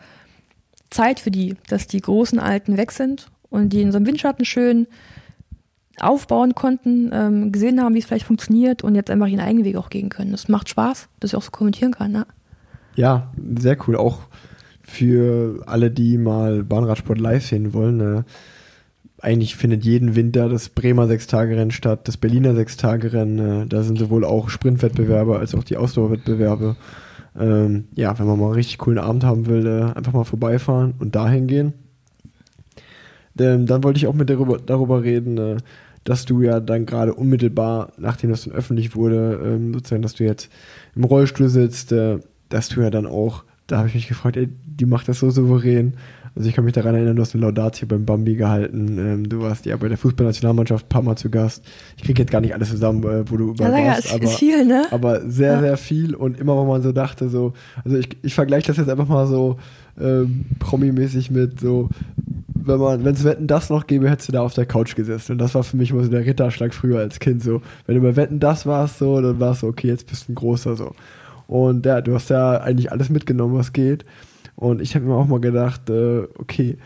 Zeit für die, dass die großen Alten weg sind und die in so einem Windschatten schön aufbauen konnten, ähm, gesehen haben, wie es vielleicht funktioniert und jetzt einfach ihren eigenen Weg auch gehen können. Das macht Spaß, dass ich auch so kommentieren kann. Ne? Ja, sehr cool. Auch für alle, die mal Bahnradsport live sehen wollen. Äh, eigentlich findet jeden Winter das Bremer Sechstagerennen statt, das Berliner Sechstagerennen. Äh, da sind sowohl auch Sprintwettbewerbe als auch die Ausdauerwettbewerbe. Ähm, ja, wenn man mal einen richtig coolen Abend haben will, äh, einfach mal vorbeifahren und dahin gehen. Ähm, dann wollte ich auch mit darüber, darüber reden, äh, dass du ja dann gerade unmittelbar, nachdem das dann öffentlich wurde, ähm, sozusagen, dass du jetzt im Rollstuhl sitzt, äh, dass du ja dann auch, da habe ich mich gefragt, ey, die macht das so souverän. Also ich kann mich daran erinnern, du hast eine Laudatio beim Bambi gehalten. Ähm, du warst ja bei der Fußballnationalmannschaft ein paar Mal zu Gast. Ich kriege jetzt gar nicht alles zusammen, äh, wo du überall ja, warst. Ist, aber, ist viel, ne? aber sehr, ja. sehr viel. Und immer, wo man so dachte, so, also ich, ich vergleiche das jetzt einfach mal so ähm, promi-mäßig mit so, wenn man, wenn es Wetten das noch gäbe, hättest du da auf der Couch gesessen. Und das war für mich immer so der Ritterschlag früher als Kind. So, wenn du bei Wetten das warst, so, dann war es so, okay, jetzt bist du ein großer so. Und ja, du hast ja eigentlich alles mitgenommen, was geht. Und ich habe mir auch mal gedacht, äh, okay,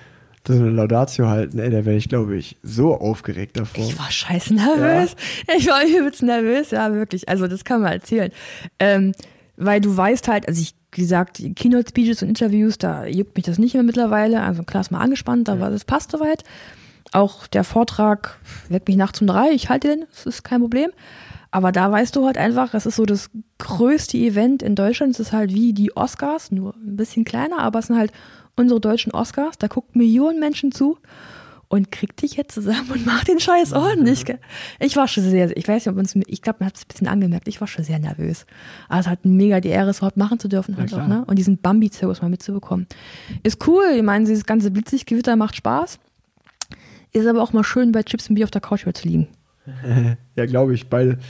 das ist eine Laudatio halten, ey, da wäre ich, glaube ich, so aufgeregt davor. Ich war scheiße nervös. Ja. Ich war übelst nervös, ja, wirklich. Also, das kann man erzählen. Ähm, weil du weißt halt, also ich, gesagt, Keynote-Speeches und Interviews, da juckt mich das nicht mehr mittlerweile. Also klar ist mal angespannt, aber das passt soweit. Auch der Vortrag weckt mich nachts um drei, ich halte den, das ist kein Problem. Aber da weißt du halt einfach, es ist so das größte Event in Deutschland. Es ist halt wie die Oscars, nur ein bisschen kleiner, aber es sind halt unsere deutschen Oscars. Da gucken Millionen Menschen zu und krieg dich jetzt zusammen und mach den Scheiß ordentlich. Ich war schon sehr, ich weiß nicht, ob uns, ich glaube, man hat es ein bisschen angemerkt, ich war schon sehr nervös. Aber es hat mega die Ehre, es überhaupt machen zu dürfen halt auch, ne? Und diesen Bambi-Zirkus mal mitzubekommen. Ist cool, ich meine, dieses ganze Blitzlichtgewitter macht Spaß. Ist aber auch mal schön, bei Chips und Bier auf der Couch zu liegen. ja, glaube ich. Beide,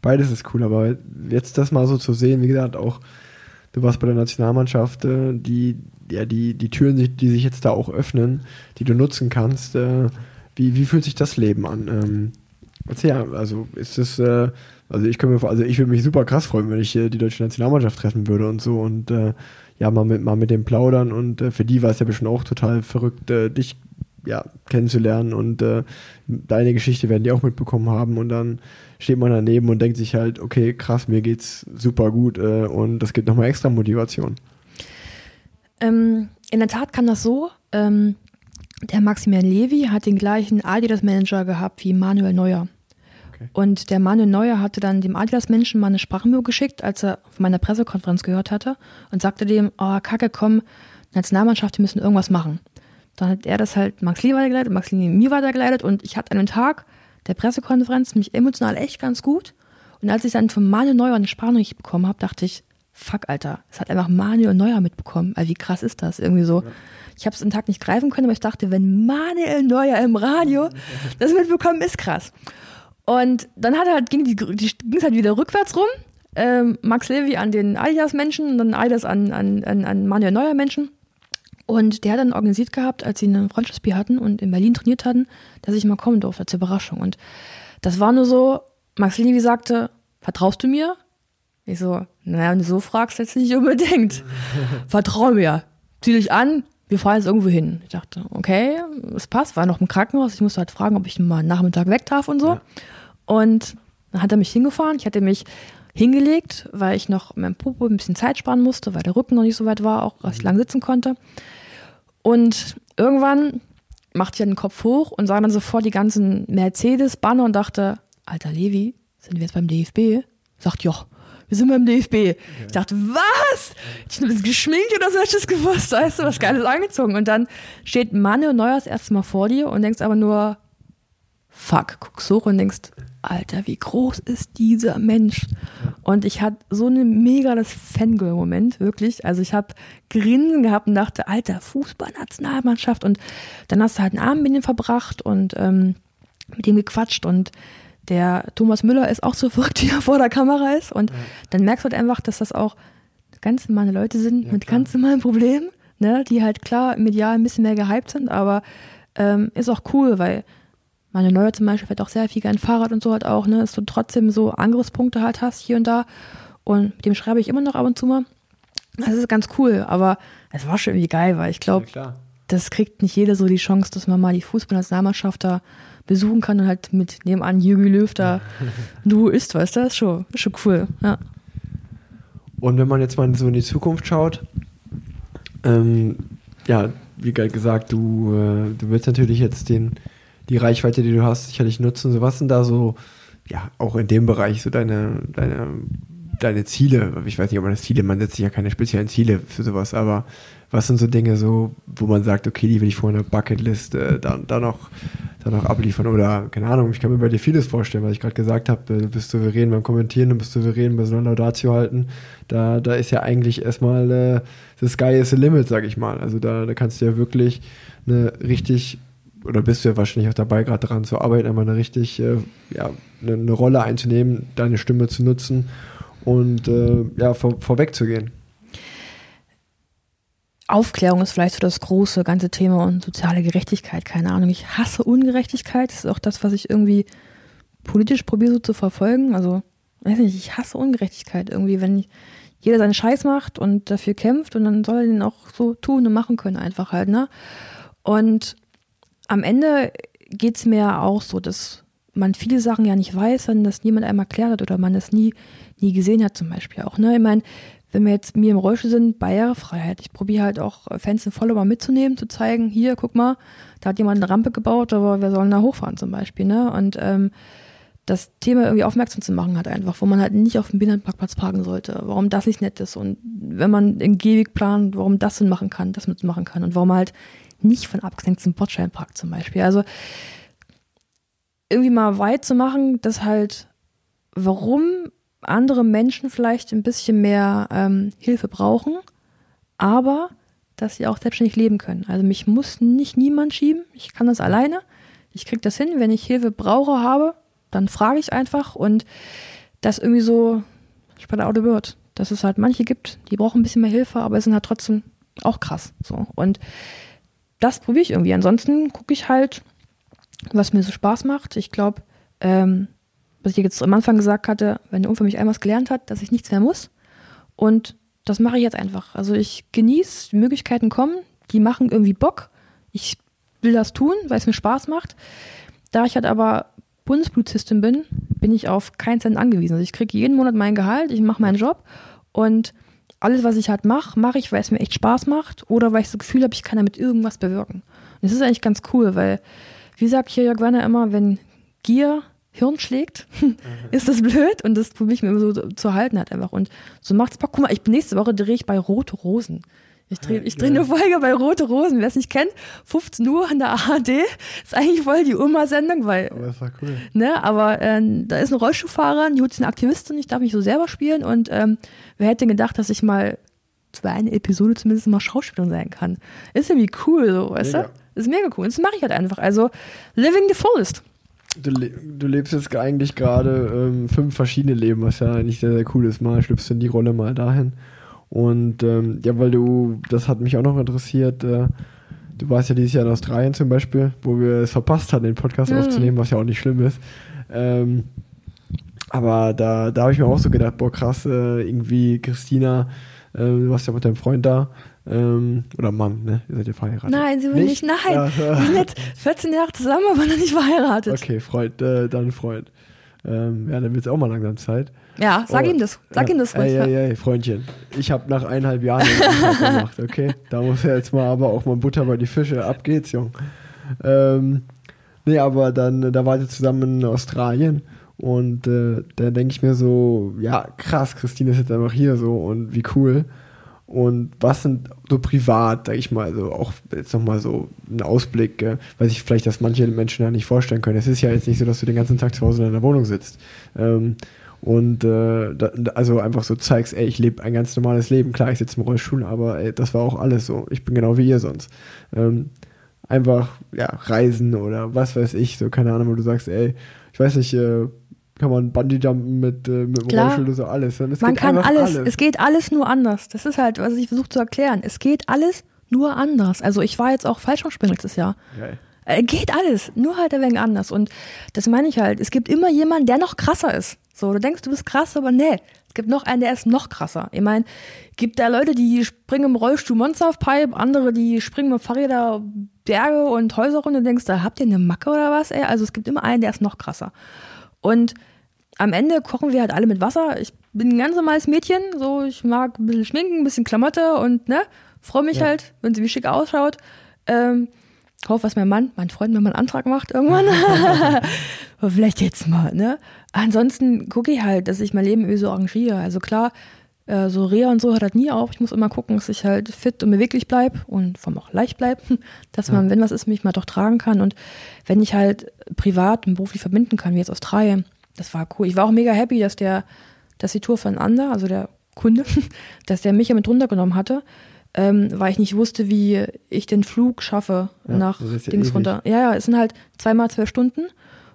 beides ist cool. Aber jetzt das mal so zu sehen, wie gesagt, auch du warst bei der Nationalmannschaft, äh, die, ja, die, die Türen, die sich jetzt da auch öffnen, die du nutzen kannst. Äh, wie, wie fühlt sich das Leben an? Ähm, erzähl, also ist es, äh, also ich könnte mir, also ich würde mich super krass freuen, wenn ich die deutsche Nationalmannschaft treffen würde und so und ja, mal mit, mal mit dem plaudern und für die war es ja bestimmt auch total verrückt, dich ja, kennenzulernen und äh, deine Geschichte werden die auch mitbekommen haben und dann steht man daneben und denkt sich halt, okay, krass, mir geht's super gut äh, und das gibt nochmal extra Motivation. Ähm, in der Tat kann das so. Ähm, der Maximilian Levi hat den gleichen Adidas-Manager gehabt wie Manuel Neuer. Okay. Und der Manuel Neuer hatte dann dem Adidas-Menschen mal eine Sprachmemo geschickt, als er von meiner Pressekonferenz gehört hatte und sagte dem, oh, Kacke, komm, Nationalmannschaft, wir müssen irgendwas machen. Dann hat er das halt Max Lee weitergeleitet, Max Lee mir weitergeleitet und ich hatte einen Tag der Pressekonferenz mich emotional echt ganz gut. Und als ich dann von Manuel Neuer eine Sprachnachricht bekommen habe, dachte ich, fuck, Alter, es hat einfach Manuel Neuer mitbekommen. Also wie krass ist das? Irgendwie so. Ja. Ich habe es den Tag nicht greifen können, aber ich dachte, wenn Manuel Neuer im Radio das mitbekommen, ist krass. Und dann hat er halt, ging es halt wieder rückwärts rum. Ähm, Max Levy an den Adidas-Menschen und dann Adidas an, an, an, an Manuel Neuer-Menschen. Und der hat dann organisiert gehabt, als sie eine Freundschaftsbier hatten und in Berlin trainiert hatten, dass ich mal kommen durfte zur Überraschung. Und das war nur so, Max Levi sagte, vertraust du mir? Ich so, naja, wenn du so fragst, jetzt nicht unbedingt. Vertrau mir. Zieh dich an, wir fahren jetzt irgendwo hin. Ich dachte, okay, es passt, war noch im Krankenhaus. Ich musste halt fragen, ob ich mal einen Nachmittag weg darf und so. Ja. Und dann hat er mich hingefahren. Ich hatte mich hingelegt, weil ich noch meinem Popo ein bisschen Zeit sparen musste, weil der Rücken noch nicht so weit war, auch dass ich lang sitzen konnte. Und irgendwann machte ich den Kopf hoch und sah dann sofort die ganzen Mercedes-Banner und dachte, alter Levi, sind wir jetzt beim DFB? Sagt, ja, wir sind beim DFB. Okay. Ich dachte, was? Ich habe das geschminkt oder so, hast du das gewusst, weißt du, was Geiles angezogen. Und dann steht Manuel Neuer das erste Mal vor dir und denkst aber nur, fuck, guckst hoch und denkst, Alter, wie groß ist dieser Mensch? Und ich hatte so eine mega das Fangirl-Moment, wirklich. Also ich habe Grinsen gehabt und dachte, Alter, Fußballnationalmannschaft. Und dann hast du halt einen Abend mit ihm verbracht und ähm, mit ihm gequatscht und der Thomas Müller ist auch so verrückt, wie er vor der Kamera ist. Und ja. dann merkst du halt einfach, dass das auch ganz normale Leute sind ja, mit klar. ganz normalen Problemen, ne? die halt klar medial ein bisschen mehr gehypt sind, aber ähm, ist auch cool, weil meine Neue zum Beispiel fährt auch sehr viel gern Fahrrad und so halt auch, ne, dass du trotzdem so Angriffspunkte halt hast hier und da. Und mit dem schreibe ich immer noch ab und zu mal. Das ist ganz cool, aber es war schon irgendwie geil, weil ich glaube, ja, das kriegt nicht jeder so die Chance, dass man mal die Fußballnationalmannschaft da besuchen kann und halt mit nebenan Jürgen Löw da du isst, weißt du, das ist schon, ist schon cool, ja. Und wenn man jetzt mal so in die Zukunft schaut, ähm, ja, wie gesagt, du, äh, du willst natürlich jetzt den, die Reichweite, die du hast, sicherlich nutzen. So, was sind da so, ja, auch in dem Bereich so deine, deine, deine Ziele? Ich weiß nicht, ob man das Ziele, man setzt sich ja keine speziellen Ziele für sowas, aber was sind so Dinge so, wo man sagt, okay, die will ich vor einer Bucketlist äh, da, da, noch, da noch abliefern oder, keine Ahnung, ich kann mir bei dir vieles vorstellen, weil ich gerade gesagt habe, du bist souverän beim Kommentieren, du bist souverän bei so einer Laudatio halten, da, da ist ja eigentlich erstmal äh, the sky is the limit, sag ich mal, also da, da kannst du ja wirklich eine richtig oder bist du ja wahrscheinlich auch dabei, gerade daran zu arbeiten, einmal eine richtig, äh, ja, eine, eine, Rolle einzunehmen, deine Stimme zu nutzen und äh, ja, vor, vorweg zu gehen. Aufklärung ist vielleicht so das große ganze Thema und soziale Gerechtigkeit, keine Ahnung. Ich hasse Ungerechtigkeit, das ist auch das, was ich irgendwie politisch probiere so zu verfolgen. Also, weiß nicht, ich hasse Ungerechtigkeit irgendwie, wenn jeder seinen Scheiß macht und dafür kämpft und dann soll er den auch so tun und machen können einfach halt, ne? Und am Ende geht's mir auch so, dass man viele Sachen ja nicht weiß, wenn das niemand einem erklärt hat oder man das nie, nie gesehen hat zum Beispiel auch, ne? Ich meine, wenn wir jetzt mir im Rollstuhl sind, Barrierefreiheit. Ich probiere halt auch Fans und Follower mitzunehmen, zu zeigen, hier, guck mal, da hat jemand eine Rampe gebaut, aber wir sollen da hochfahren zum Beispiel, ne? Und ähm, das Thema irgendwie aufmerksam zu machen hat einfach, wo man halt nicht auf dem Behindertenparkplatz parken sollte, warum das nicht nett ist und wenn man den Gehweg plant, warum das Sinn machen kann, das mitmachen kann und warum halt nicht von abgesenktem Bordschein parkt zum Beispiel. Also irgendwie mal weit zu machen, dass halt, warum andere Menschen vielleicht ein bisschen mehr ähm, Hilfe brauchen, aber dass sie auch selbstständig leben können. Also mich muss nicht niemand schieben, ich kann das alleine, ich kriege das hin, wenn ich Hilfe brauche, habe, dann frage ich einfach und das irgendwie so bei der Auto wird, dass es halt manche gibt, die brauchen ein bisschen mehr Hilfe, aber es sind halt trotzdem auch krass. So. Und das probiere ich irgendwie. Ansonsten gucke ich halt, was mir so Spaß macht. Ich glaube, ähm, was ich jetzt am Anfang gesagt hatte, wenn der Unfall mich einmal gelernt hat, dass ich nichts mehr muss. Und das mache ich jetzt einfach. Also ich genieße, die Möglichkeiten kommen, die machen irgendwie Bock. Ich will das tun, weil es mir Spaß macht. Da ich halt aber Bundespolizistin bin, bin ich auf keinen Cent angewiesen. Also ich kriege jeden Monat mein Gehalt, ich mache meinen Job und alles, was ich halt mache, mache ich, weil es mir echt Spaß macht oder weil ich das Gefühl habe, ich kann damit irgendwas bewirken. Und das ist eigentlich ganz cool, weil, wie sagt hier Jörg Werner immer, wenn Gier Hirn schlägt, ist das blöd und das probiere ich mir immer so zu halten halt einfach. Und so macht's Bock. Guck mal, ich nächste Woche drehe ich bei Rote Rosen. Ich drehe ich dreh eine Folge bei Rote Rosen. Wer es nicht kennt, 15 Uhr in der ARD. Ist eigentlich voll die Oma-Sendung, weil. Aber das war cool. Ne, aber äh, da ist eine Rollstuhlfahrerin, die holt eine Aktivistin, ich darf mich so selber spielen und ähm, wer hätte gedacht, dass ich mal für eine Episode zumindest mal Schauspielerin sein kann. Ist ja wie cool, so, weißt mega. du? Ist mega cool. Das mache ich halt einfach. Also, living the fullest. Du, du lebst jetzt eigentlich gerade ähm, fünf verschiedene Leben, was ja eigentlich sehr, sehr cool ist. Mal schlüpfst du in die Rolle, mal dahin. Und ähm, ja, weil du, das hat mich auch noch interessiert, äh, du warst ja dieses Jahr in Australien zum Beispiel, wo wir es verpasst hatten, den Podcast mhm. aufzunehmen, was ja auch nicht schlimm ist. Ähm, aber da, da habe ich mir auch so gedacht, boah krass, äh, irgendwie Christina, äh, du warst ja mit deinem Freund da, ähm, oder Mann, ne? Ihr seid ja verheiratet. Nein, sie will nicht, nicht nein. Ja, wir sind jetzt 14 Jahre zusammen, aber noch nicht verheiratet. Okay, Freund, äh, dann Freund. Ähm, ja, dann wird es auch mal langsam Zeit. Ja, sag oh, ihm das. Sag ja, ihm das ruhig. Ey, ey, ey, Freundchen. Ich habe nach eineinhalb Jahren gemacht, okay? Da muss er jetzt mal aber auch mal Butter bei die Fische. Ab geht's, Jung. Ähm, nee, aber dann, da war ihr zusammen in Australien. Und äh, da denke ich mir so, ja, krass, Christine ist jetzt einfach hier so und wie cool. Und was sind so privat, sag ich mal, so auch jetzt nochmal so ein Ausblick, äh, weil sich vielleicht das manche Menschen ja nicht vorstellen können. Es ist ja jetzt nicht so, dass du den ganzen Tag zu Hause in deiner Wohnung sitzt. Ähm, und äh, da, also einfach so zeigst, ey, ich lebe ein ganz normales Leben. Klar, ich sitze im Rollstuhl, aber ey, das war auch alles so. Ich bin genau wie ihr sonst. Ähm, einfach, ja, reisen oder was weiß ich, so, keine Ahnung, wo du sagst, ey, ich weiß nicht, äh, kann man Bungee-Jumpen mit, äh, mit dem. Rollstuhl oder so alles. Es man kann alles, alles, es geht alles nur anders. Das ist halt, was ich versuche zu erklären. Es geht alles nur anders. Also ich war jetzt auch Fallschirmspringen letztes Jahr. Geil. Äh, geht alles, nur halt ein wenig anders. Und das meine ich halt. Es gibt immer jemanden, der noch krasser ist. So, du denkst, du bist krass, aber nee. Es gibt noch einen, der ist noch krasser. Ich meine, gibt da Leute, die springen im Rollstuhl Monster auf Pipe, andere, die springen mit Fahrräder Berge und Häuser runter und denkst, da habt ihr eine Macke oder was? Ey? Also es gibt immer einen, der ist noch krasser. Und am Ende kochen wir halt alle mit Wasser. Ich bin ein ganz normales Mädchen, so ich mag ein bisschen schminken, ein bisschen Klamotte und ne, freue mich ja. halt, wenn sie wie schick ausschaut. Ähm, hoffe, was mein Mann, mein Freund mir mal einen Antrag macht irgendwann. vielleicht jetzt mal, ne? Ansonsten gucke ich halt, dass ich mein Leben irgendwie so arrangiere. Also klar, äh, so Reha und so hört halt nie auf. Ich muss immer gucken, dass ich halt fit und beweglich bleibe und vor allem auch leicht bleibe, dass man, ja. wenn was ist, mich mal doch tragen kann. Und wenn ich halt privat und beruflich verbinden kann, wie jetzt Australien, das war cool. Ich war auch mega happy, dass der, dass die Tour von Ander, also der Kunde, dass der mich ja mit runtergenommen hatte, ähm, weil ich nicht wusste, wie ich den Flug schaffe ja, nach Dings ja runter. Ja, ja, es sind halt zweimal zwölf Stunden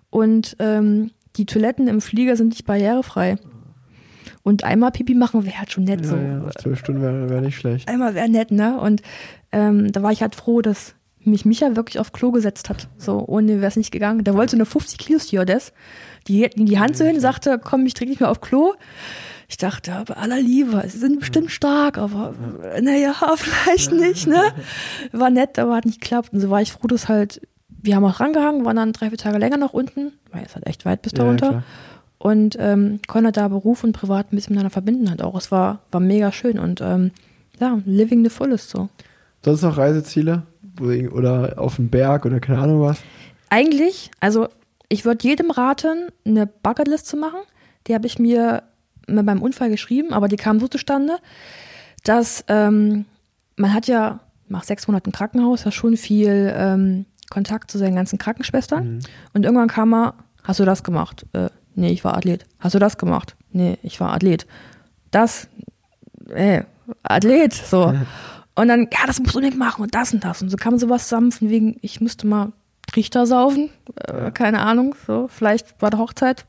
und ähm, die Toiletten im Flieger sind nicht barrierefrei. Und einmal Pipi machen wäre halt schon nett ja, so. Ja, zwölf Stunden wäre wär nicht schlecht. Einmal wäre nett, ne? Und ähm, da war ich halt froh, dass mich Micha wirklich auf Klo gesetzt hat. So, ohne wäre es nicht gegangen. Da wollte so eine 50 Kilo Stewardess die, die Hand so hin, sagte, komm, ich träge dich mal auf Klo. Ich dachte, ja, bei aller Liebe, sie sind bestimmt stark, aber naja, vielleicht nicht, ne? War nett, aber hat nicht geklappt. Und so war ich froh, dass halt, wir haben auch rangehangen, waren dann drei, vier Tage länger nach unten, weil es halt echt weit bis da Ja, runter. klar. und ähm, konnte da Beruf und Privat ein bisschen miteinander verbinden halt auch. Es war, war mega schön und ähm, ja, living the fullest so. Sonst noch Reiseziele? Oder auf dem Berg oder keine Ahnung was? Eigentlich, also ich würde jedem raten, eine Bucketlist zu machen. Die habe ich mir mit meinem Unfall geschrieben, aber die kam so zustande, dass ähm, man hat ja nach sechs Monaten Krankenhaus ja schon viel ähm, Kontakt zu seinen ganzen Krankenschwestern. Und irgendwann kam er, hast du das gemacht? Äh, nee, ich war Athlet. Hast du das gemacht? Nee, ich war Athlet. Das, äh, Athlet, so. Und dann, ja, das musst du nicht machen und das und das. Und so kam sowas zusammen von wegen, ich müsste mal Trichter saufen. Äh, keine Ahnung, so. Vielleicht bei der Hochzeit.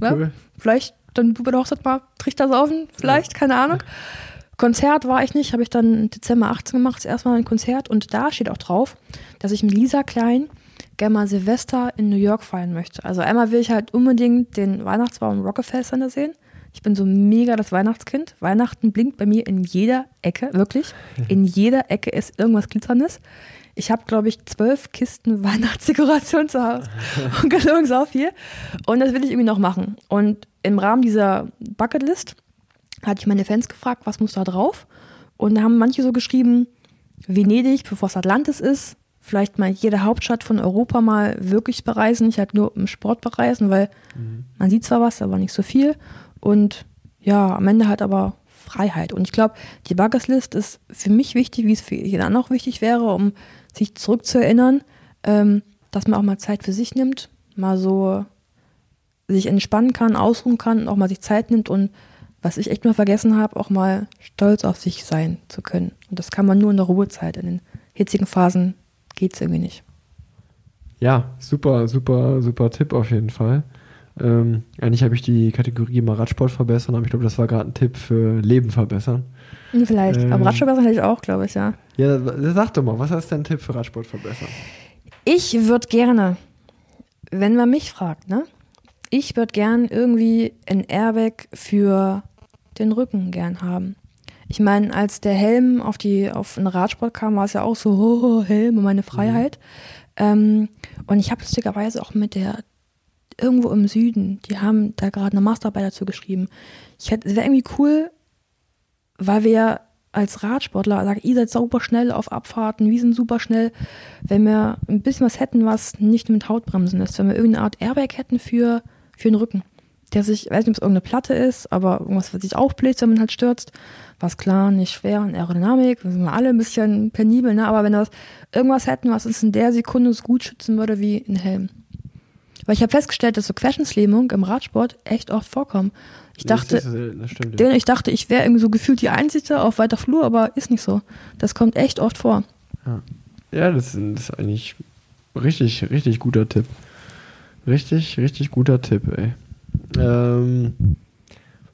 Ja? Cool. Vielleicht dann bei der Hochzeit mal Trichter saufen. Vielleicht, keine Ahnung. Konzert war ich nicht, habe ich dann im Dezember 18 gemacht, das erste Mal ein Konzert und da steht auch drauf, dass ich mit Lisa Klein gerne mal Silvester in New York feiern möchte. Also einmal will ich halt unbedingt den Weihnachtsbaum im Rockefeller Center sehen. Ich bin so mega das Weihnachtskind. Weihnachten blinkt bei mir in jeder Ecke, wirklich. In jeder Ecke ist irgendwas Glitzerndes. Ich habe, glaube ich, zwölf Kisten Weihnachtsdekoration zu Hause. Und gelogen so viel. Und das will ich irgendwie noch machen. Und im Rahmen dieser Bucketlist hatte ich meine Fans gefragt, was muss da drauf? Und da haben manche so geschrieben, Venedig, bevor es Atlantis ist, vielleicht mal jede Hauptstadt von Europa mal wirklich bereisen, nicht halt nur im Sport bereisen, weil man sieht zwar was, aber nicht so viel. Und ja, am Ende halt aber Freiheit. Und ich glaube, die Bucketlist ist für mich wichtig, wie es für jeden anderen auch wichtig wäre, um sich zurückzuerinnern, ähm, dass man auch mal Zeit für sich nimmt, mal so sich entspannen kann, ausruhen kann und auch mal sich Zeit nimmt und was ich echt mal vergessen habe, auch mal stolz auf sich sein zu können. Und das kann man nur in der Ruhezeit. In den hitzigen Phasen geht es irgendwie nicht. Ja, super, super, super Tipp auf jeden Fall. Ähm, eigentlich habe ich die Kategorie mal Radsport verbessern, aber ich glaube, das war gerade ein Tipp für Leben verbessern. Vielleicht. Ähm. Aber Radsport hätte ich auch, glaube ich, ja. Ja, sag doch mal, was ist dein Tipp für Radsport verbessern? Ich würde gerne, wenn man mich fragt, ne? Ich würde gern irgendwie ein Airbag für den Rücken gern haben. Ich meine, als der Helm auf die auf den Radsport kam, war es ja auch so oh, Helm und meine Freiheit. Ähm, und ich habe lustigerweise auch mit der irgendwo im Süden, die haben da gerade eine Masterarbeit dazu geschrieben. Ich hätte, es wäre irgendwie cool, weil wir als Radsportler sagen, ihr seid super schnell auf Abfahrten, wir sind super schnell, wenn wir ein bisschen was hätten, was nicht mit Hautbremsen ist, wenn wir irgendeine Art Airbag hätten für, für den Rücken, der sich, ich weiß nicht, ob es irgendeine Platte ist, aber irgendwas, was sich aufbläst, wenn man halt stürzt, was klar, nicht schwer und Aerodynamik, sind wir alle ein bisschen penibel, ne? aber wenn wir was, irgendwas hätten, was uns in der Sekunde so gut schützen würde wie ein Helm. Weil ich habe festgestellt, dass so Querschnittslähmung im Radsport echt oft vorkommen. Ich dachte, Das, ist, äh, das stimmt. denn ich dachte, ich wäre irgendwie so gefühlt die Einzige auf weiter Flur, aber ist nicht so. Das kommt echt oft vor. Ja, das ist, das ist eigentlich richtig, richtig guter Tipp. Richtig, richtig guter Tipp, ey. Ähm,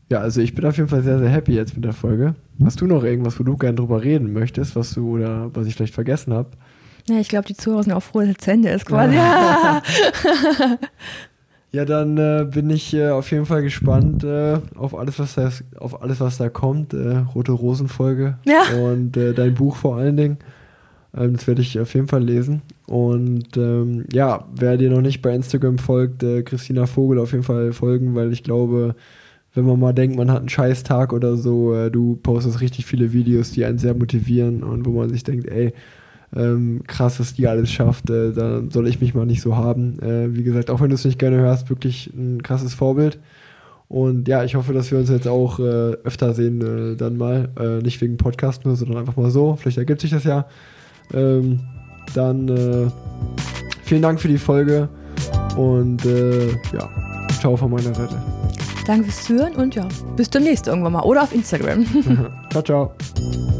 ja, also ich bin auf jeden Fall sehr, sehr happy jetzt mit der Folge. Hast du noch irgendwas, wo du gerne drüber reden möchtest, was du oder was ich vielleicht vergessen habe? Ja, ich glaube, die Zuhörer sind auch froh, dass es zu Ende ist quasi. Ja, dann äh, bin ich äh, auf jeden Fall gespannt äh, auf alles, was da, auf alles, was da kommt. Äh, Rote Rosen Folge Ja. und äh, dein Buch vor allen Dingen. Ähm, das werde ich auf jeden Fall lesen. Und ähm, ja, wer dir noch nicht bei Instagram folgt, äh, Christina Vogel auf jeden Fall folgen, weil ich glaube, wenn man mal denkt, man hat einen scheiß Tag oder so, du postest richtig viele Videos, die einen sehr motivieren und wo man sich denkt, ey, ähm, krass, was die alles schafft, äh, da soll ich mich mal nicht so haben. Äh, wie gesagt, auch wenn du es nicht gerne hörst, wirklich ein krasses Vorbild. Und ja, ich hoffe, dass wir uns jetzt auch äh, öfter sehen, äh, dann mal. Äh, nicht wegen Podcast nur, sondern einfach mal so. Vielleicht ergibt sich das ja. Ähm, dann äh, vielen Dank für die Folge und ja, ciao von meiner Seite. Danke fürs Zuhören und ja, bis demnächst irgendwann mal. Oder auf Instagram. ciao, ciao.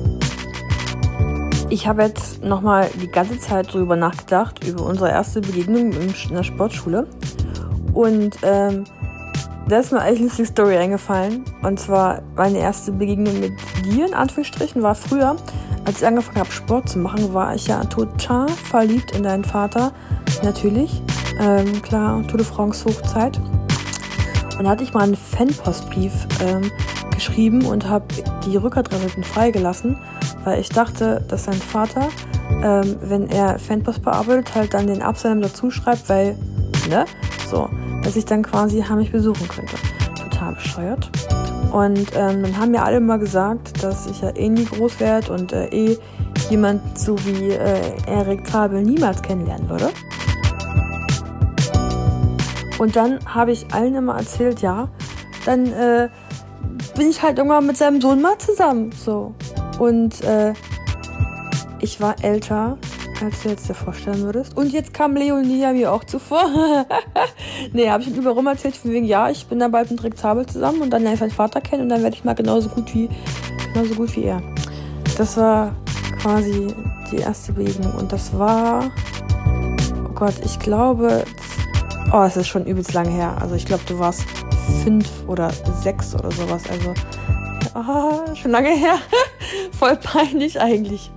Ich habe jetzt nochmal die ganze Zeit drüber nachgedacht, über unsere erste Begegnung in der Sportschule. Und ähm, da ist mir eigentlich eine Story eingefallen. Und zwar meine erste Begegnung mit dir, in Anführungsstrichen, war früher, als ich angefangen habe, Sport zu machen, war ich ja total verliebt in deinen Vater. Natürlich. Ähm, klar, Tour de France Hochzeit. Und da hatte ich mal einen Fanpostbrief ähm, geschrieben und habe die Rückadresse freigelassen, weil ich dachte, dass sein Vater, ähm, wenn er Fanpost bearbeitet, halt dann den Absender dazu schreibt, weil, ne, so, dass ich dann quasi mich besuchen könnte. Total bescheuert. Und ähm, dann haben mir alle mal gesagt, dass ich ja eh nie groß werde und äh, eh jemand so wie äh, Erik Zabel niemals kennenlernen würde. Und dann habe ich allen immer erzählt, ja, dann äh, bin ich halt irgendwann mit seinem Sohn mal zusammen. So. Und äh, ich war älter, als du jetzt dir vorstellen würdest. Und jetzt kam Leonia mir auch zuvor. nee, habe ich ihm überall erzählt, von wegen, ja, ich bin da bald mit Rick Zabel zusammen und dann lerne ich seinen Vater kennen und dann werde ich mal genauso gut wie, genauso gut wie er. Das war quasi die erste Begegnung und das war, oh Gott, ich glaube, oh, es ist schon übelst lang her. Also ich glaube, du warst fünf oder sechs oder sowas. Also, oh, schon lange her. Voll peinlich eigentlich.